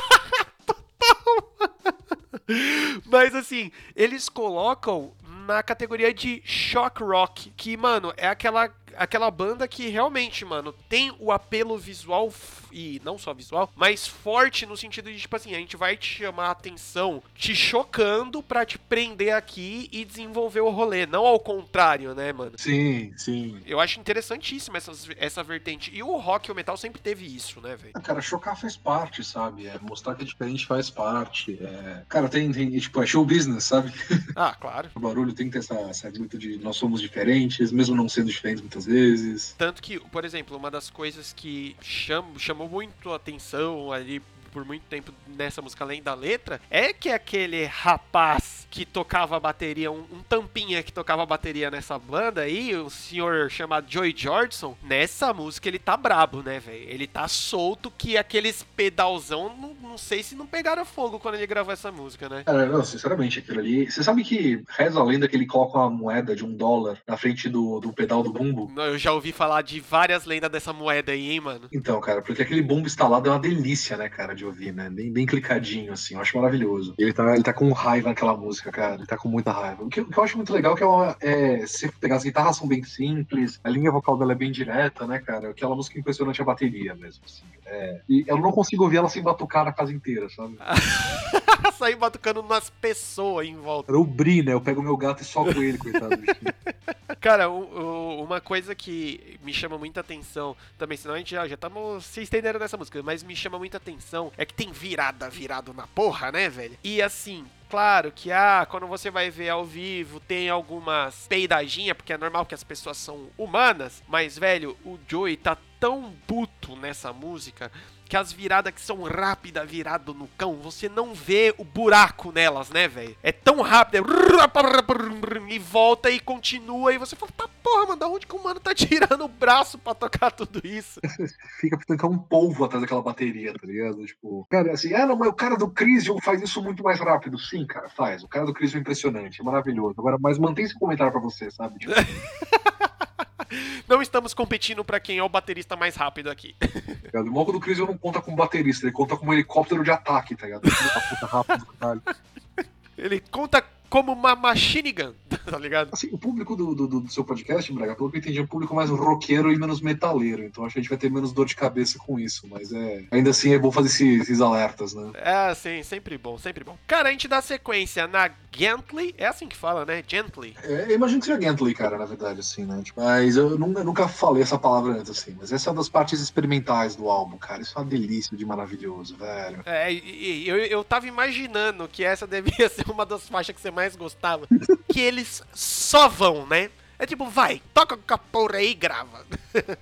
Mas assim, eles colocam na categoria de shock rock, que, mano, é aquela aquela banda que realmente, mano, tem o apelo visual e não só visual, mas forte no sentido de tipo assim, a gente vai te chamar a atenção, te chocando pra te prender aqui e desenvolver o rolê, não ao contrário, né, mano? sim, sim. Eu acho interessantíssima essa, essa vertente. E o rock e o metal sempre teve isso, né, velho? Ah, Cara, chocar faz parte, sabe? É, mostrar que é diferente faz parte. É... Cara, tem, tem, tipo, é show business, sabe? Ah, claro. O barulho tem que ter essa, essa grita de nós somos diferentes, mesmo não sendo diferentes muitas vezes. Tanto que, por exemplo, uma das coisas que cham, chamou muito a atenção ali por muito tempo nessa música além da letra, é que aquele rapaz que tocava bateria, um, um tampinha que tocava bateria nessa banda aí, o senhor chamado Joey Jordison, nessa música ele tá brabo, né, velho? Ele tá solto que aqueles pedalzão, não, não sei se não pegaram fogo quando ele gravou essa música, né? Cara, não, sinceramente, aquilo ali. Você sabe que reza a lenda que ele coloca uma moeda de um dólar na frente do, do pedal do bumbo? Eu já ouvi falar de várias lendas dessa moeda aí, hein, mano? Então, cara, porque aquele bumbo instalado é uma delícia, né, cara, de ouvir, né? Bem, bem clicadinho, assim, eu acho maravilhoso. Ele tá, ele tá com raiva naquela música, cara, ele tá com muita raiva. O que, o que eu acho muito legal é que é, uma, é se pegar as guitarras são bem simples, a linha vocal dela é bem direta, né, cara? Aquela música impressionante é a bateria mesmo, assim. É, e eu não consigo ouvir ela sem batucar na casa inteira, sabe? Sair batucando nas pessoas em volta. Era o Bri, né? Eu pego meu gato e soco ele, coitado. Cara, o, o, uma coisa que me chama muita atenção também, senão a gente já estamos se estendendo nessa música, mas me chama muita atenção é que tem virada virado na porra, né, velho? E assim, claro que, ah, quando você vai ver ao vivo, tem algumas peidadinhas, porque é normal que as pessoas são humanas, mas, velho, o Joey tá tão puto nessa música que as viradas que são rápidas, virado no cão, você não vê o buraco nelas, né, velho? É tão rápido, é... e volta e continua, e você fala, tá porra, mano, da onde que o mano tá tirando o braço pra tocar tudo isso? Fica tancar um polvo atrás daquela bateria, tá ligado? Tipo, cara, assim, ah, não, mas o cara do Crisium faz isso muito mais rápido. Sim, cara, faz. O cara do Crisium é impressionante, é maravilhoso. Agora, mas mantém esse comentário pra você, sabe? Tipo... Não estamos competindo para quem é o baterista mais rápido aqui. O Moco do Chris não conta como baterista, ele conta como um helicóptero de ataque, tá ligado? Ele conta como uma machine gun, tá ligado? Assim, o público do, do, do, seu podcast, Braga, pelo que eu entendi, é um público mais roqueiro e menos metaleiro. Então acho que a gente vai ter menos dor de cabeça com isso. Mas é. Ainda assim é bom fazer esses, esses alertas, né? É, sim, sempre bom, sempre bom. Cara, a gente dá sequência na Gently. É assim que fala, né? Gently. É, eu imagino que seja Gently, cara, na verdade, assim, né? Tipo, mas eu nunca, eu nunca falei essa palavra antes, assim. Mas essa é uma das partes experimentais do álbum, cara. Isso é uma delícia de maravilhoso, velho. É, e, e eu, eu tava imaginando que essa devia ser uma das faixas que você mais gostava que eles só vão, né? É tipo, vai, toca com a porra aí e grava.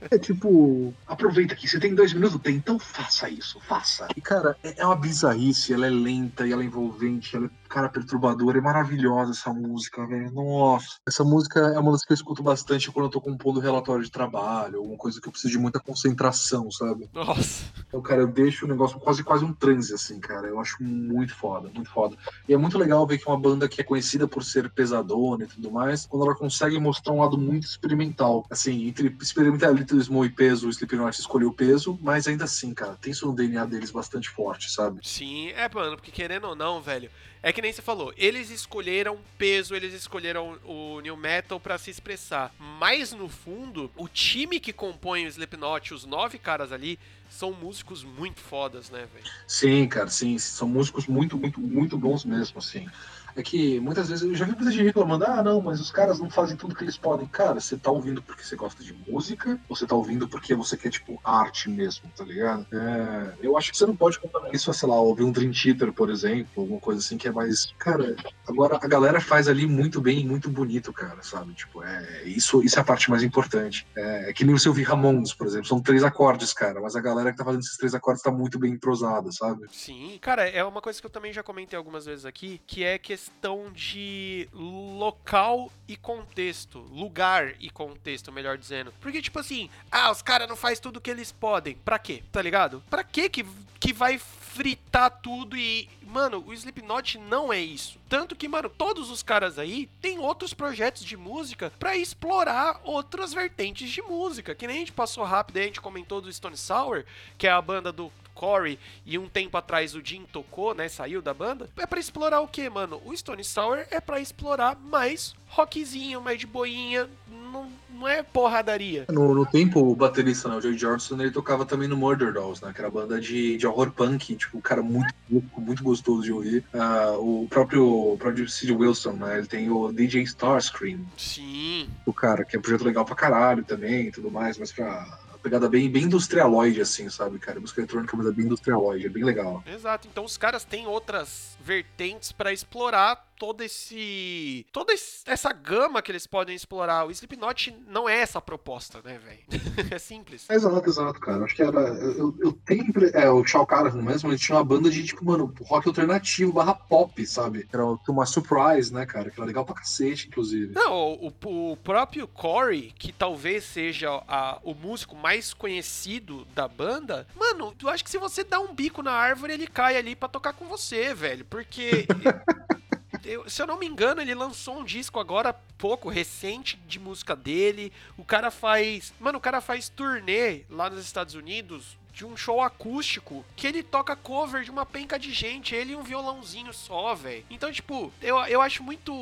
É tipo, aproveita aqui, você tem dois minutos, tem, então faça isso, faça. E cara, é, é uma bizarrice, ela é lenta e ela é envolvente, ela é cara perturbadora, é maravilhosa essa música, velho. Nossa. Essa música é uma das que eu escuto bastante quando eu tô compondo relatório de trabalho, alguma coisa que eu preciso de muita concentração, sabe? Nossa. Então, cara, eu deixo o negócio quase quase um transe, assim, cara. Eu acho muito foda, muito foda. E é muito legal ver que uma banda que é conhecida por ser pesadona e tudo mais, quando ela consegue mostrar um lado muito experimental. Assim, entre experimentalismo e peso, o Slipknot escolheu o peso, mas ainda assim, cara, tem isso no DNA deles bastante forte, sabe? Sim, é, mano, porque querendo ou não, velho, é que nem você falou, eles escolheram peso, eles escolheram o new metal para se expressar. Mas no fundo, o time que compõe o Slipknot, os nove caras ali, são músicos muito fodas, né, velho? Sim, cara, sim, são músicos muito, muito, muito bons mesmo, assim é que muitas vezes eu já vi muita gente reclamando: ah, não, mas os caras não fazem tudo que eles podem. Cara, você tá ouvindo porque você gosta de música, ou você tá ouvindo porque você quer, tipo, arte mesmo, tá ligado? É, eu acho que você não pode comparar isso a, sei lá, ouvir um Dream Theater, por exemplo, alguma coisa assim que é mais. Cara, agora a galera faz ali muito bem, muito bonito, cara, sabe? Tipo, é, isso, isso é a parte mais importante. É, é que nem você ouvir Ramones, por exemplo, são três acordes, cara, mas a galera que tá fazendo esses três acordes tá muito bem entrosada, sabe? Sim, cara, é uma coisa que eu também já comentei algumas vezes aqui, que é que questão de local e contexto. Lugar e contexto, melhor dizendo. Porque, tipo assim, ah, os caras não faz tudo que eles podem. Pra quê? Tá ligado? Pra quê que, que vai fritar tudo e. Mano, o Slipknot não é isso. Tanto que, mano, todos os caras aí têm outros projetos de música para explorar outras vertentes de música. Que nem a gente passou rápido aí, a gente comentou do Stone Sour, que é a banda do Corey, e um tempo atrás o Jim tocou, né? Saiu da banda. É para explorar o que, mano? O Stone Sour é para explorar mais rockzinho, mais de boinha. Não, não é porradaria. No, no tempo, o baterista, né, o Joey Johnson, ele tocava também no Murder Dolls, né? Que era banda de, de horror punk, tipo, um cara muito muito gostoso de ouvir. Uh, o próprio, o próprio Sid Wilson, né? Ele tem o DJ Starscream. Sim. O cara, que é um projeto legal pra caralho também e tudo mais, mas pra pegada bem, bem industrialoide, assim, sabe, cara? Música eletrônica, mas é bem industrialoide, é bem legal. Exato, então os caras têm outras vertentes para explorar todo esse. toda essa gama que eles podem explorar. O Slipknot não é essa proposta, né, velho? é simples. Exato, exato, cara. Acho que era. Eu, eu tenho. É, o Chao Caravan mesmo, ele tinha uma banda de, tipo, mano, rock alternativo barra pop, sabe? Era uma surprise, né, cara? Que era legal pra cacete, inclusive. Não, o, o próprio Corey, que talvez seja a- o músico mais conhecido da banda, mano, eu acho que se você dá um bico na árvore, ele cai ali pra tocar com você, velho. Porque. eu- se eu não me engano, ele lançou um disco agora pouco recente de música dele. O cara faz. Mano, o cara faz turnê lá nos Estados Unidos de um show acústico que ele toca cover de uma penca de gente, ele e um violãozinho só, velho. Então, tipo, eu, eu acho muito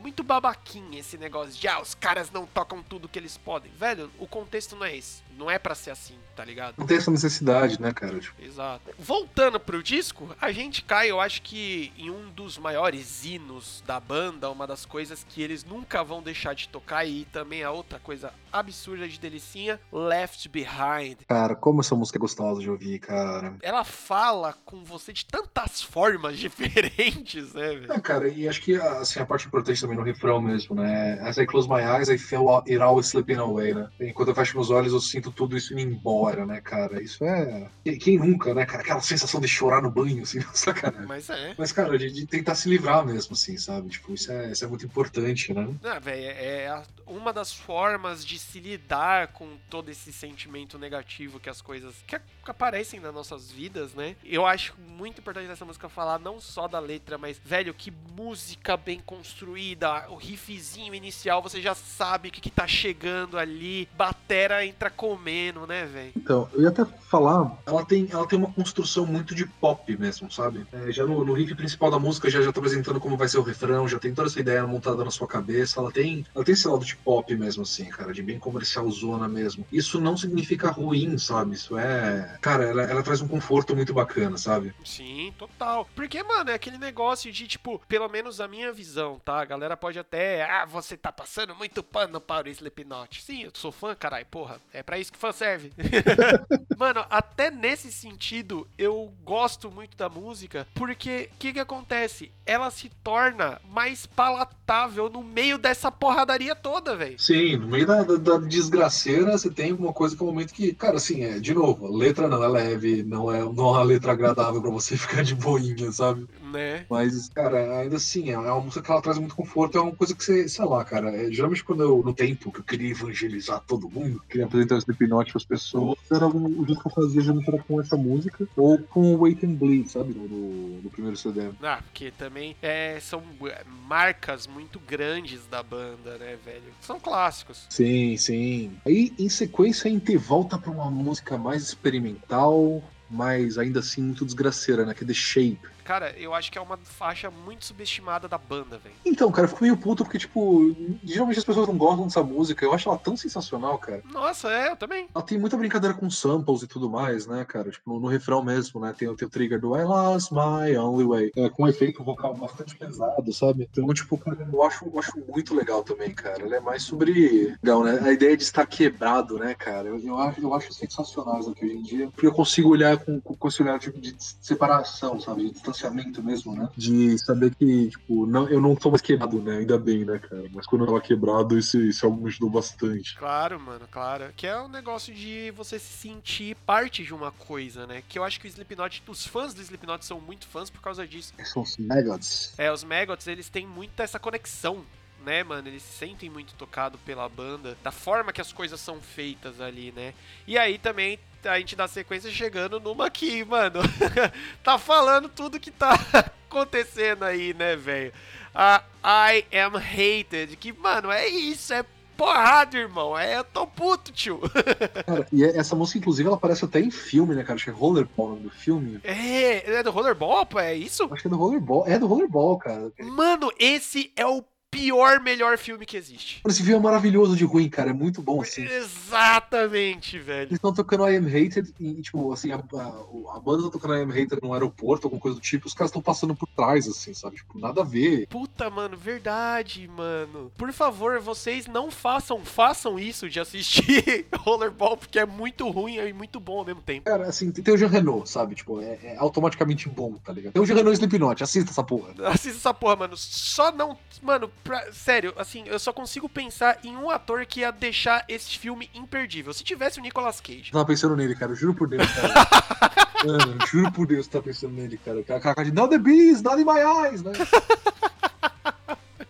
muito babaquinha esse negócio de ah, os caras não tocam tudo que eles podem. Velho, o contexto não é esse. Não é pra ser assim, tá ligado? Não tem essa necessidade, né, cara? Tipo, Exato. Voltando pro disco, a gente cai, eu acho que em um dos maiores hinos da banda, uma das coisas que eles nunca vão deixar de tocar e também a outra coisa absurda de delicinha, Left Behind. cara, como essa música é gostosa de ouvir, cara. Ela fala com você de tantas formas diferentes, né, velho? É, cara, e acho que assim, a parte importante também no refrão mesmo, né? As I close my eyes, I feel it all slipping away, né? Enquanto eu fecho meus olhos, eu sinto tudo isso indo embora, né, cara? Isso é. Quem- nunca, né, cara? Aquela sensação de chorar no banho, assim, sacanagem. Mas é. Mas, cara, de, de tentar se livrar mesmo, assim, sabe? Tipo, isso é, isso é muito importante, né? Ah, velho, é a- uma das formas de se lidar com todo esse sentimento negativo que as coisas que, aparecem nas nossas vidas, né? Eu acho muito importante nessa música falar não só da letra, mas, velho, que música bem construída, o riffzinho inicial, você já sabe o que, que tá chegando ali, batera entra comendo, né, velho? Então, eu ia até falar, ela tem, ela tem uma construção muito de pop mesmo, sabe? É, já no, no riff principal da música já já tá apresentando como vai ser o refrão, já tem toda essa ideia montada na sua cabeça, ela tem, ela tem esse lado de pop mesmo assim, cara, de bem comercial zona mesmo. Isso não significa ruim, sabe? Isso é, cara, ela, ela traz um conforto muito bacana, sabe? Sim, total. Porque, mano, é aquele negócio de, tipo, pelo menos a minha visão, tá? A galera pode até. Ah, você tá passando muito pano para o Slipknot. Sim, eu sou fã, caralho, porra. É pra isso que fã serve. mano, até nesse sentido, eu gosto muito da música, porque o que que acontece? Ela se torna mais palatável no meio dessa porradaria toda, velho. Sim, no meio da, da, da desgraceira você tem alguma coisa que é um momento que, cara, assim, é, de novo, a letra não é leve, não é, não é uma letra agradável pra você ficar de boinha, sabe? Né? Mas, cara, ainda assim, é uma música que ela traz muito conforto, é uma coisa que você, sei lá, cara, é, geralmente quando eu, no tempo que eu queria evangelizar todo mundo, queria apresentar o Slipknot pras pessoas, era algum, o jeito que eu fazia geralmente era com essa música, ou com o Wait and Bleed, sabe, no primeiro CD. Ah, porque também é, são é, marcas muito grandes da banda, né, velho? São clássicos. Sim, sim. Aí, em sequência, a gente volta pra uma música mais experimental, mas ainda assim muito desgraceira, né, que é The Shape. Cara, eu acho que é uma faixa muito subestimada da banda, velho. Então, cara, eu fico meio puto porque, tipo, geralmente as pessoas não gostam dessa música. Eu acho ela tão sensacional, cara. Nossa, é, eu também. Ela tem muita brincadeira com samples e tudo mais, né, cara? Tipo, no, no refrão mesmo, né? Tem, tem o trigger do I lost my only way. É, com um efeito vocal bastante pesado, sabe? Então, tipo, cara, eu acho, eu acho muito legal também, cara. Ele é mais sobre. Legal, né? A ideia de estar quebrado, né, cara? Eu, eu, acho, eu acho sensacional isso aqui hoje em dia. Porque eu consigo olhar com, com, com esse olhar tipo, de separação, sabe? De distanciamento mesmo, né? De saber que, tipo, não, eu não tô mais quebrado, né? Ainda bem, né, cara? Mas quando eu tava quebrado, isso, isso algo me ajudou bastante. Claro, mano, claro. Que é um negócio de você se sentir parte de uma coisa, né? Que eu acho que o Slipknot, os fãs do Slipknot são muito fãs por causa disso. São os Maggots. É, os Maggots, eles têm muito essa conexão, né, mano? Eles se sentem muito tocados pela banda, da forma que as coisas são feitas ali, né? E aí também a gente dá sequência chegando numa que, mano, tá falando tudo que tá acontecendo aí, né, velho? A I Am Hated, que, mano, é isso, é porrada, irmão. É, eu tô puto, tio. Cara, e essa música, inclusive, ela aparece até em filme, né, cara? Acho que é Rollerball do filme. É, é do Rollerball, pô, é isso? Acho que é do Rollerball. É do Rollerball, cara. Mano, esse é o pior, melhor filme que existe. Esse filme é maravilhoso de ruim, cara. É muito bom, assim. Exatamente, velho. Eles estão tocando I Am Hated e, tipo, assim, a, a, a banda tá tocando I Am Hated no aeroporto, alguma coisa do tipo, os caras estão passando por trás, assim, sabe? Tipo, nada a ver. Puta, mano, verdade, mano. Por favor, vocês não façam, façam isso de assistir Rollerball, porque é muito ruim e muito bom ao mesmo tempo. Cara, assim, tem o Jean Renault, sabe? Tipo, é, é automaticamente bom, tá ligado? Tem o Jean Renault Slipknot, assista essa porra. Assista essa porra, mano. Só não. Mano, pra- sério, assim, eu só consigo pensar em um ator que ia deixar esse filme imperdível. Se tivesse o Nicolas Cage. Eu tava pensando nele, cara, juro por Deus, cara. Mano, juro por Deus que tá pensando nele, cara. Aquela cara de Not the bees, not in my eyes, né?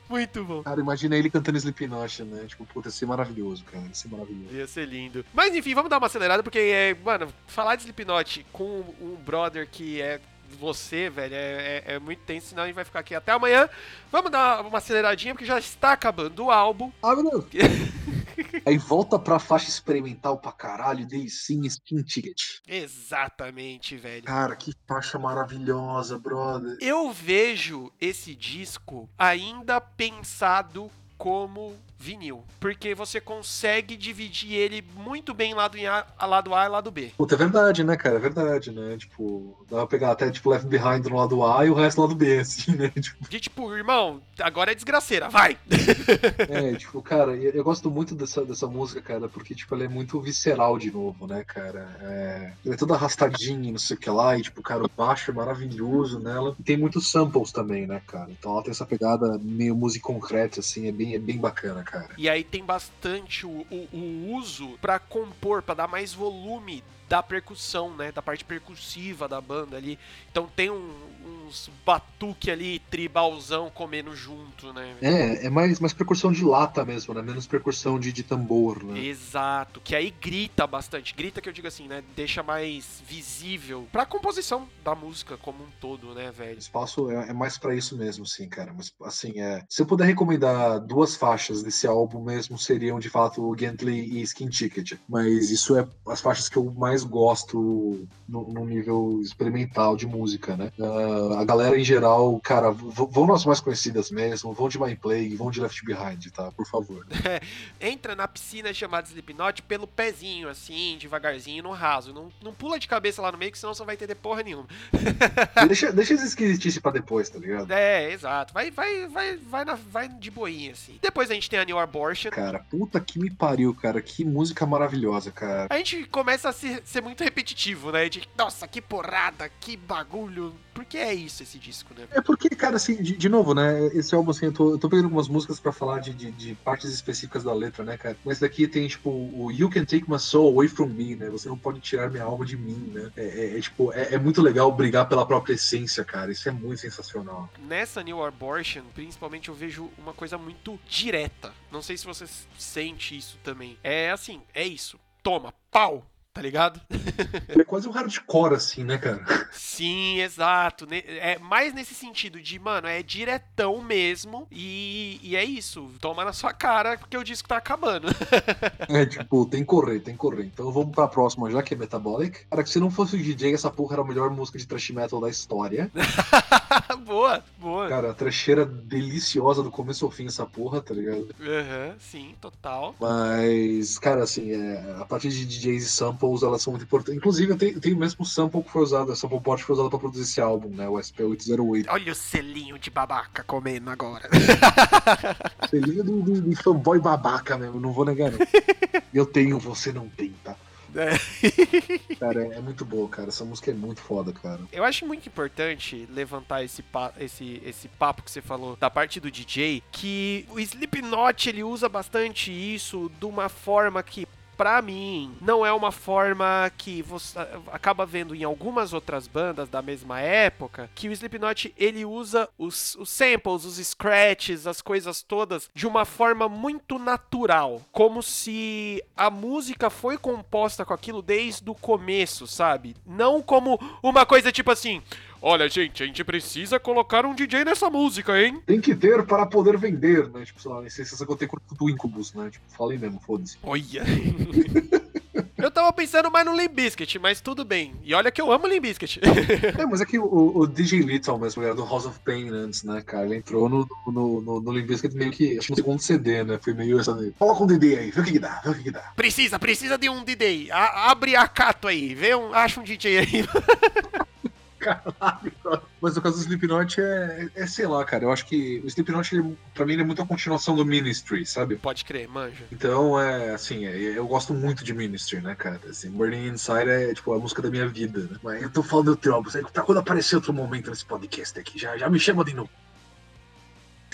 Muito bom. Cara, imagina ele cantando Slipknot, né? Tipo, puta, ia ser maravilhoso, cara. Ia ser maravilhoso. Ia ser lindo. Mas enfim, vamos dar uma acelerada, porque, é, mano, falar de Slipknot com um brother que é você, velho, é, é- é muito tenso, senão a gente vai ficar aqui até amanhã. Vamos dar uma aceleradinha, porque já está acabando o álbum. Ah, meu. Aí volta pra faixa experimental pra caralho, sim Skin Ticket. Exatamente, velho. Cara, que faixa maravilhosa, brother. Eu vejo esse disco ainda pensado como vinil, porque você consegue dividir ele muito bem lado, em A, lado A e lado B. Puta, é verdade, né, cara? É verdade, né? Tipo, dá pra pegar até, tipo, Left Behind no lado A e o resto no lado B, assim, né? Tipo, De tipo, irmão, agora é desgraceira, vai! é, tipo, cara, eu, gosto muito dessa, dessa música, cara, porque, tipo, ela é muito visceral de novo, né, cara? É, ela é toda arrastadinha, não sei o que lá, e, tipo, cara, o baixo é maravilhoso nela. E tem muitos samples também, né, cara? Então ela tem essa pegada meio música concreta, assim, é bem, é bem bacana, cara. E aí tem bastante o, o- o uso pra compor, pra dar mais volume da percussão, né? Da parte percussiva da banda ali. Então tem um- uns batuque ali, tribalzão comendo junto, né? É, é mais, mais percussão de lata mesmo, né? Menos percussão de, de tambor, né? Exato, que aí grita bastante. Grita que eu digo assim, né? Deixa mais visível pra composição da música como um todo, né, O velho? espaço é, é mais pra isso mesmo, sim, cara. Mas, assim, é, se eu puder recomendar duas faixas desse álbum mesmo, seriam de fato o Gently e Skin Ticket. Mas isso é as faixas que eu mais gosto no, no nível experimental de música, né? Ah, a galera em geral, cara, vão nas mais conhecidas mesmo, vão de My Plague, vão de Left Behind, tá? Por favor. Entra na piscina chamada Slipknot pelo pezinho, assim, devagarzinho, no raso. Não, não pula de cabeça lá no meio, que senão você não vai entender porra nenhuma. deixa, deixa essa esquisitice pra depois, tá ligado? É, exato. Vai, vai, vai, vai, na, vai de boinha, assim. Depois a gente tem a New Abortion. Cara, puta que me pariu, cara. Que música maravilhosa, cara. A gente começa a ser, ser muito repetitivo, né? De, nossa, que porrada, que bagulho. Porque é isso esse disco, né? É porque, cara, assim, de, de novo, né? Esse álbum, assim, eu tô, eu tô pegando algumas músicas pra falar de, de, de partes específicas da letra, né, cara? Mas daqui tem, tipo, o You Can Take My Soul Away From Me, né? Você não pode tirar minha alma de mim, né? É, é- é, tipo, é, é muito legal brigar pela própria essência, cara. Isso é muito sensacional. Nessa New Abortion, principalmente, eu vejo uma coisa muito direta. Não sei se você sente isso também. É assim, é isso. Toma, pau, tá ligado? É quase um hardcore, assim, né, cara? Sim, exato. Ne- É mais nesse sentido de, mano, é diretão mesmo. E, e é isso. Toma na sua cara, porque o disco tá acabando. É, tipo, tem que correr, tem que correr. Então vamos pra próxima já, que é Metabolic. Cara, que se não fosse o DJ, essa porra era a melhor música de thrash metal da história. boa, boa. Cara, a trecheira deliciosa do começo ao fim, essa porra, tá ligado? Aham, sim, total. Mas, cara, assim, é, a parte de DJs e samples, elas são muito importantes. Inclusive, eu tenho, eu tenho o mesmo sample que foi usado, sample board que foi usado pra produzir esse álbum, né? O SP808. Olha o selinho de babaca comendo agora. Selinho do, do, do fanboy babaca mesmo, não vou negar, não. Eu tenho, você não tem, tá? É. Cara, é, muito boa, cara. Essa música é muito foda, cara. Eu acho muito importante levantar esse, pa- esse, esse papo que você falou da parte do DJ, que o Slipknot ele usa bastante isso de uma forma que Pra mim, não é uma forma que você acaba vendo em algumas outras bandas da mesma época, que o Slipknot ele usa os, os samples, os scratches, as coisas todas de uma forma muito natural, como se a música foi composta com aquilo desde o começo, sabe? Não como uma coisa tipo assim, Olha, gente, a gente precisa colocar um DJ nessa música, hein? Tem que ter para poder vender, né? Tipo, sei lá, licença que eu tenho com o Incubus, né? Tipo, falei mesmo, foda-se. Olha. Eu tava pensando mais no Limp Bizkit, mas tudo bem. E olha que eu amo Limp Bizkit. É, mas é que o, o DJ Little mesmo, era do House of Pain antes, né, cara? Ele entrou no, no, no, no meio que, acho que no segundo CD, né? Foi meio essa. Coloca um DD aí, vê o que, que dá, vê o que, que dá. precisa, precisa de um DJ. A- abre a cato aí, vê um, acha um DJ aí. Caralho. Mas no caso do Slipknot é, é, sei lá, cara. Eu acho que o Slipknot, ele, pra mim, ele é muito a continuação do Ministry, sabe? Pode crer, manja. Então, é assim, é, eu gosto muito de Ministry, né, cara? Assim, Burning Inside é, tipo, a música da minha vida, né? Mas eu tô falando do Troubles, pra quando aparecer outro momento nesse podcast aqui, já, já me chama de novo.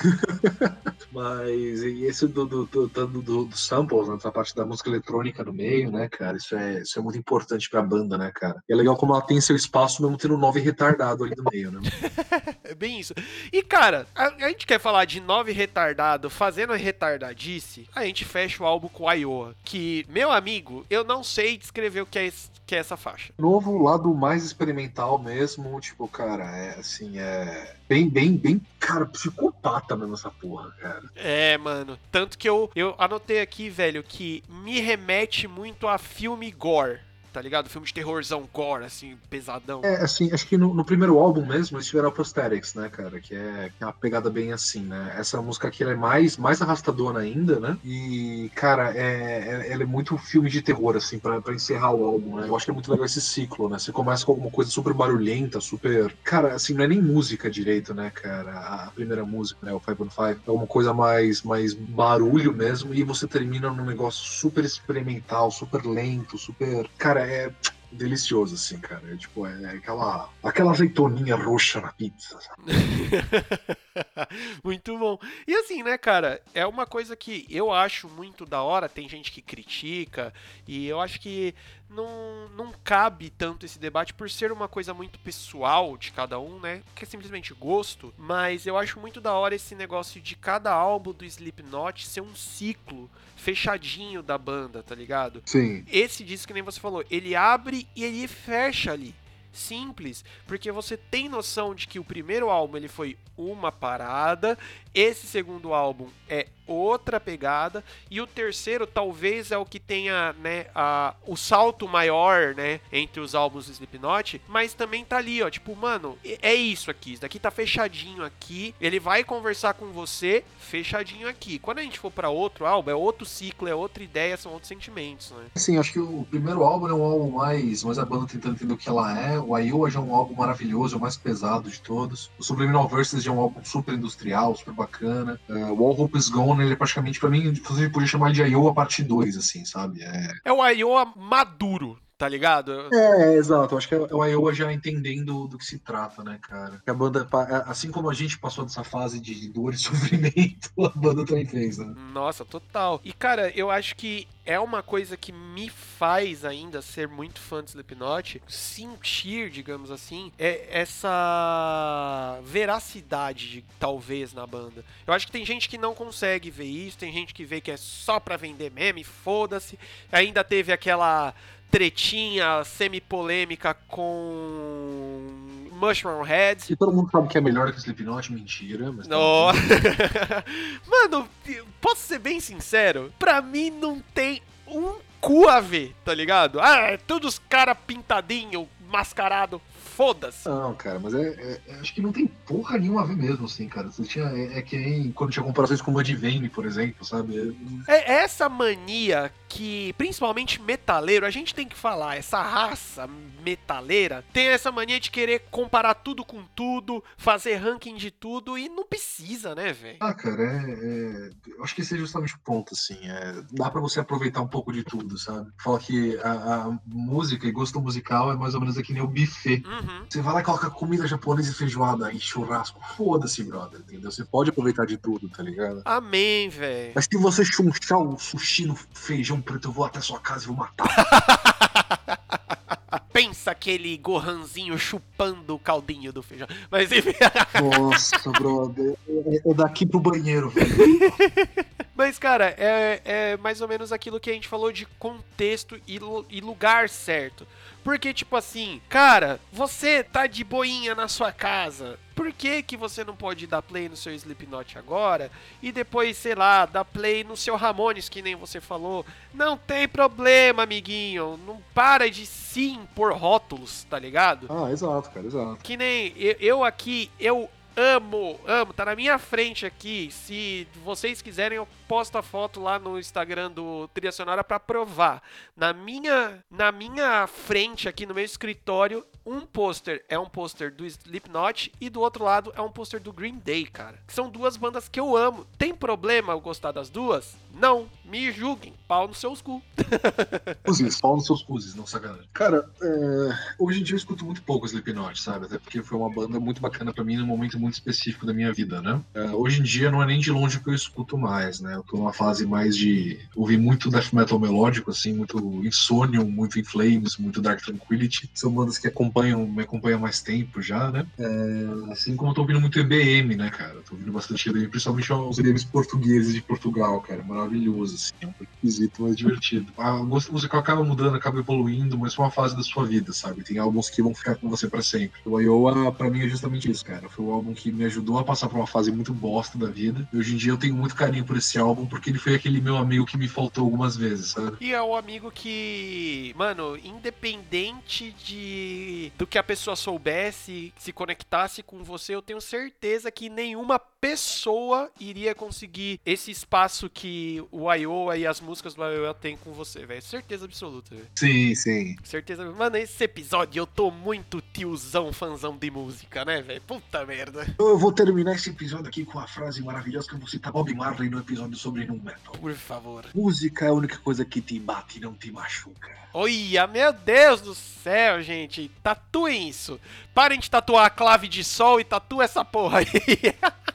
Mas e esse do, do, do, do, do, samples, né, essa parte da música eletrônica no meio, né, cara? Isso é, isso é muito importante pra banda, né, cara? E é legal como ela tem seu espaço mesmo tendo nove retardado ali no meio, né? É bem isso. E, cara, a, a gente quer falar de nove retardado fazendo a retardadice, a gente fecha o álbum com Iowa, que, meu amigo, eu não sei descrever o que é, esse- que é essa faixa. Novo lado mais experimental mesmo, tipo, cara, é assim, é bem, bem, bem, cara, psicopata mesmo essa porra, cara. É, mano. Tanto que eu, eu anotei aqui, velho, que me remete muito a filme gore. Tá ligado? Filme de terrorzão gore, assim, pesadão. É, assim, acho que no, no primeiro álbum mesmo eles tiveram Prosthetics, né, cara? Que é, que é uma pegada bem assim, né? Essa música aqui é mais, mais arrastadona ainda, né? E, cara, é, é- ela é muito filme de terror, assim, pra, pra encerrar o álbum, né? Eu acho que é muito legal esse ciclo, né? Você começa com alguma coisa super barulhenta, super. Cara, assim, não é nem música direito, né, cara? A, a primeira música, né? O Five on Five. É uma coisa mais, mais barulho mesmo, e você termina num negócio super experimental, super lento, super. Cara, é delicioso, assim, cara. É, tipo, é aquela, aquela azeitoninha roxa na pizza, muito bom. E assim, né, cara, é uma coisa que eu acho muito da hora. Tem gente que critica, e eu acho que não, não cabe tanto esse debate por ser uma coisa muito pessoal de cada um, né? Que é simplesmente gosto. Mas eu acho muito da hora esse negócio de cada álbum do Slipknot ser um ciclo fechadinho da banda, tá ligado? Sim. Esse disco, que nem você falou, ele abre e ele fecha ali. Simples, porque você tem noção de que o primeiro álbum ele foi uma parada, esse segundo álbum é outra pegada e o terceiro talvez é o que tenha, né, a, o salto maior, né, entre os álbuns do Slipknot, mas também tá ali, ó, tipo, mano, é- isso aqui, isso daqui tá fechadinho aqui, ele vai conversar com você fechadinho aqui. Quando a gente for pra outro álbum, é outro ciclo, é outra ideia, são outros sentimentos, né? Assim, acho que o primeiro álbum é um álbum mais, mais a banda tentando entender o que ela é. O Iowa já é um álbum maravilhoso, é o mais pesado de todos. O Subliminal Verses já é um álbum super industrial, super bacana. O All Hope Is Gone, ele é praticamente, pra mim, inclusive podia chamar de Iowa parte 2, assim, sabe? É, É o Iowa maduro, tá ligado? É, exato. Acho que é o Iowa já entendendo do que se trata, né, cara? Que a banda, assim como a gente passou dessa fase de dor e sofrimento, a banda também fez, né? Nossa, total. E cara, eu acho que é uma coisa que me faz ainda ser muito fã de Slipknot, sentir, digamos assim, é essa veracidade, de- talvez, na banda. Eu acho que tem gente que não consegue ver isso, tem gente que vê que é só pra vender meme, foda-se. Ainda teve aquela tretinha semi-polêmica com Mushroom Head. E todo mundo sabe que é melhor que o Slipknot, mentira. Mas tá Ó. Mano, posso ser bem sincero? Pra mim não tem um cu a ver, tá ligado? Ah, é todos os cara pintadinho, mascarado, foda-se. Não, cara, mas é, é- é- acho que não tem porra nenhuma a ver mesmo, assim, cara. Você tinha, é, é que nem quando tinha comparações com o Mudvayne, por exemplo, sabe? É- É essa mania que, principalmente metaleiro, a gente tem que falar, essa raça metaleira tem essa mania de querer comparar tudo com tudo, fazer ranking de tudo e não precisa, né, velho? Ah, cara, é, é- eu acho que esse é justamente o ponto, assim. É, dá pra você aproveitar um pouco de tudo, sabe? Fala que a, a música e gosto musical é mais ou menos que nem o buffet. Uhum. Você vai lá e coloca comida japonesa e feijoada e churrasco. Foda-se, brother, entendeu? Você pode aproveitar de tudo, tá ligado? Amém, velho. Mas se você chunchar o sushi no feijão preto, eu vou até sua casa e vou matar. Pensa aquele Gohanzinho chupando o caldinho do feijão. Mas enfim. Nossa, brother. É, é daqui pro banheiro, velho. Mas, cara, é, é mais ou menos aquilo que a gente falou de contexto e, e lugar certo. Porque, tipo assim, cara, você tá de boinha na sua casa. Por que, que você não pode dar play no seu Slipknot agora e depois, sei lá, dar play no seu Ramones, que nem você falou? Não tem problema, amiguinho. Não para de se impor rótulos, tá ligado? Ah, exato, cara, exato. Que nem eu, eu aqui, eu amo, amo, tá na minha frente aqui. Se vocês quiserem, eu posto a foto lá no Instagram do Trilha Sonora pra provar. Na minha, na minha frente aqui no meu escritório, um pôster é um pôster do Slipknot e do outro lado é um pôster do Green Day, cara. São duas bandas que eu amo. Tem problema eu gostar das duas? Não, me julguem. Pau nos seus cu. Cuzes, pau nos seus cuzes, não sacanagem. Cara, é, hoje em dia eu escuto muito pouco Slipknot, sabe? Até porque foi uma banda muito bacana pra mim num momento muito específico da minha vida, né? É, hoje em dia não é nem de longe o que eu escuto mais, né? Eu tô numa fase mais de ouvir muito death metal melódico, assim, muito Insomnium, muito In Flames, muito Dark Tranquility. São bandas que acompanham, me acompanham há mais tempo já, né? É, assim como eu tô ouvindo muito EBM, né, cara? Tô ouvindo bastante EBM, principalmente os EBMs portugueses de Portugal, cara. Assim. É um pouco esquisito, mas divertido. O gosto musical acaba mudando, acaba evoluindo, mas foi uma fase da sua vida, sabe? Tem álbuns que vão ficar com você pra sempre. O Iowa, pra mim, é justamente isso, cara. Foi o álbum que me ajudou a passar por uma fase muito bosta da vida. E hoje em dia eu tenho muito carinho por esse álbum, porque ele foi aquele meu amigo que me faltou algumas vezes, sabe? E é o amigo que, mano, independente de do que a pessoa soubesse, se conectasse com você, eu tenho certeza que nenhuma pessoa iria conseguir esse espaço que o Iowa e as músicas do Iowa tem com você, velho. Certeza absoluta, velho. Sim, sim. Certeza. Mano, esse episódio eu tô muito tiozão, fanzão de música, né, velho? Puta merda. Eu vou terminar esse episódio aqui com a frase maravilhosa que eu vou citar Bob Marley no episódio sobre Nu Metal. Por favor. Música é a única coisa que te bate e não te machuca. Olha, meu Deus do céu, gente. Tatuem isso. Parem de tatuar a clave de sol e tatua essa porra aí.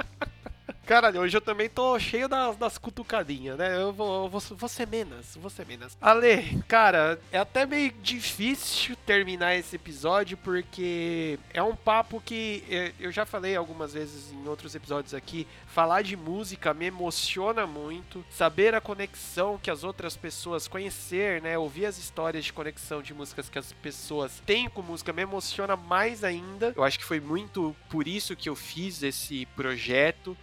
Caralho, hoje eu também tô cheio das, das cutucadinhas, né? Eu vou, eu vou, vou ser menos, vou ser menos. Ale, cara, é até meio difícil terminar esse episódio porque é um papo que é, eu já falei algumas vezes em outros episódios aqui. Falar de música me emociona muito. Saber a conexão que as outras pessoas conhecer, né? Ouvir as histórias de conexão de músicas que as pessoas têm com música me emociona mais ainda. Eu acho que foi muito por isso que eu fiz esse projeto.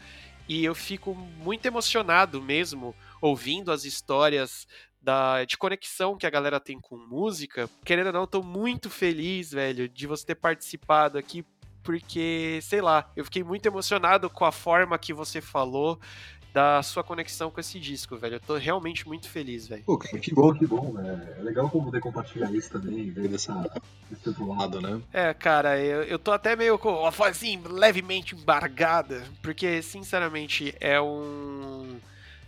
E eu fico muito emocionado mesmo ouvindo as histórias da, de conexão que a galera tem com música. Querendo ou não, tô muito feliz, velho, de você ter participado aqui, porque, sei lá, eu fiquei muito emocionado com a forma que você falou da sua conexão com esse disco, velho. Eu tô realmente muito feliz, velho. Pô, cara, que bom, que bom, né? É legal como poder compartilhar isso também, ver dessa, desse outro lado, né? É, cara, eu, eu tô até meio com a voz assim, levemente embargada, porque, sinceramente, é um.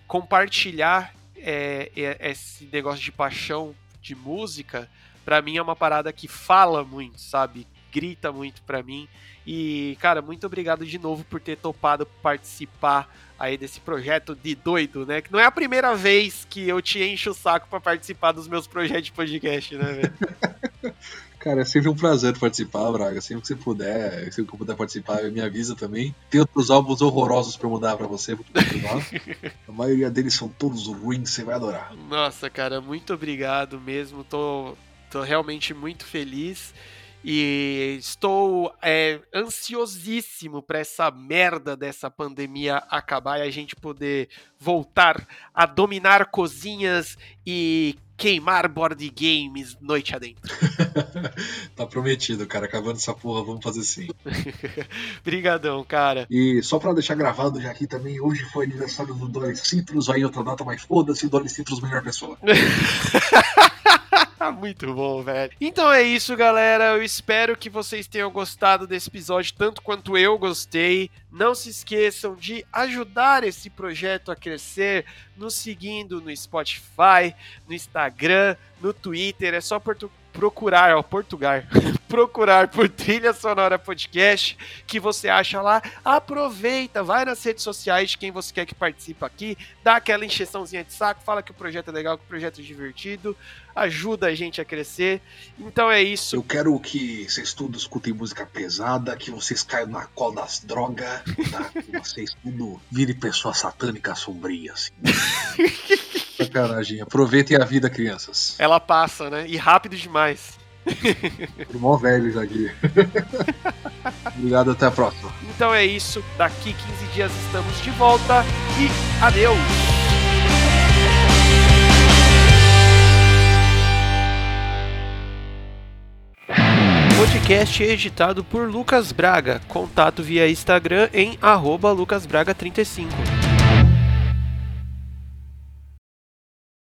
Compartilhar é, é- esse negócio de paixão de música, pra mim é uma parada que fala muito, sabe? Grita muito pra mim. E, cara, muito obrigado de novo por ter topado participar aí desse projeto de doido, né? Que não é a primeira vez que eu te encho o saco pra participar dos meus projetos de podcast, né, velho? Cara, é sempre um prazer participar, Braga. Sempre que você puder, sempre que eu puder participar, me avisa também. Tem outros álbuns horrorosos pra eu mudar pra você. continuar. A maioria deles são todos ruins, você vai adorar. Nossa, cara, muito obrigado mesmo. Tô, tô realmente muito feliz. E estou é, ansiosíssimo para essa merda dessa pandemia acabar e a gente poder voltar a dominar cozinhas e queimar board games noite adentro. tá prometido, cara. Acabando essa porra, vamos fazer sim. Brigadão, cara. E só pra deixar gravado já aqui também, hoje foi aniversário do Dolly Citrus, aí outra data, mas foda-se, Dolly Citrus, melhor pessoa. Muito bom, velho. Então é isso, galera. Eu espero que vocês tenham gostado desse episódio tanto quanto eu gostei. Não se esqueçam de ajudar esse projeto a crescer, nos seguindo no Spotify, no Instagram, no Twitter. É só procurar, ó, Portugal. procurar por Trilha Sonora Podcast, que você acha lá. Aproveita, vai nas redes sociais de quem você quer que participe aqui, dá aquela encheçãozinha de saco, fala que o projeto é legal, que o projeto é divertido, ajuda a gente a crescer. Então é isso. Eu quero que vocês todos escutem música pesada, que vocês caiam na cola das drogas, tá? que vocês tudo virem pessoas satânicas sombrias. Sacanagem. Aproveitem a vida, crianças. Ela passa, né? E rápido demais. Por mó velhos aqui. Obrigado, até a próxima. Então é isso. Daqui 15 dias estamos de volta e adeus! Podcast editado por Lucas Braga. Contato via Instagram em arroba lucasbraga35.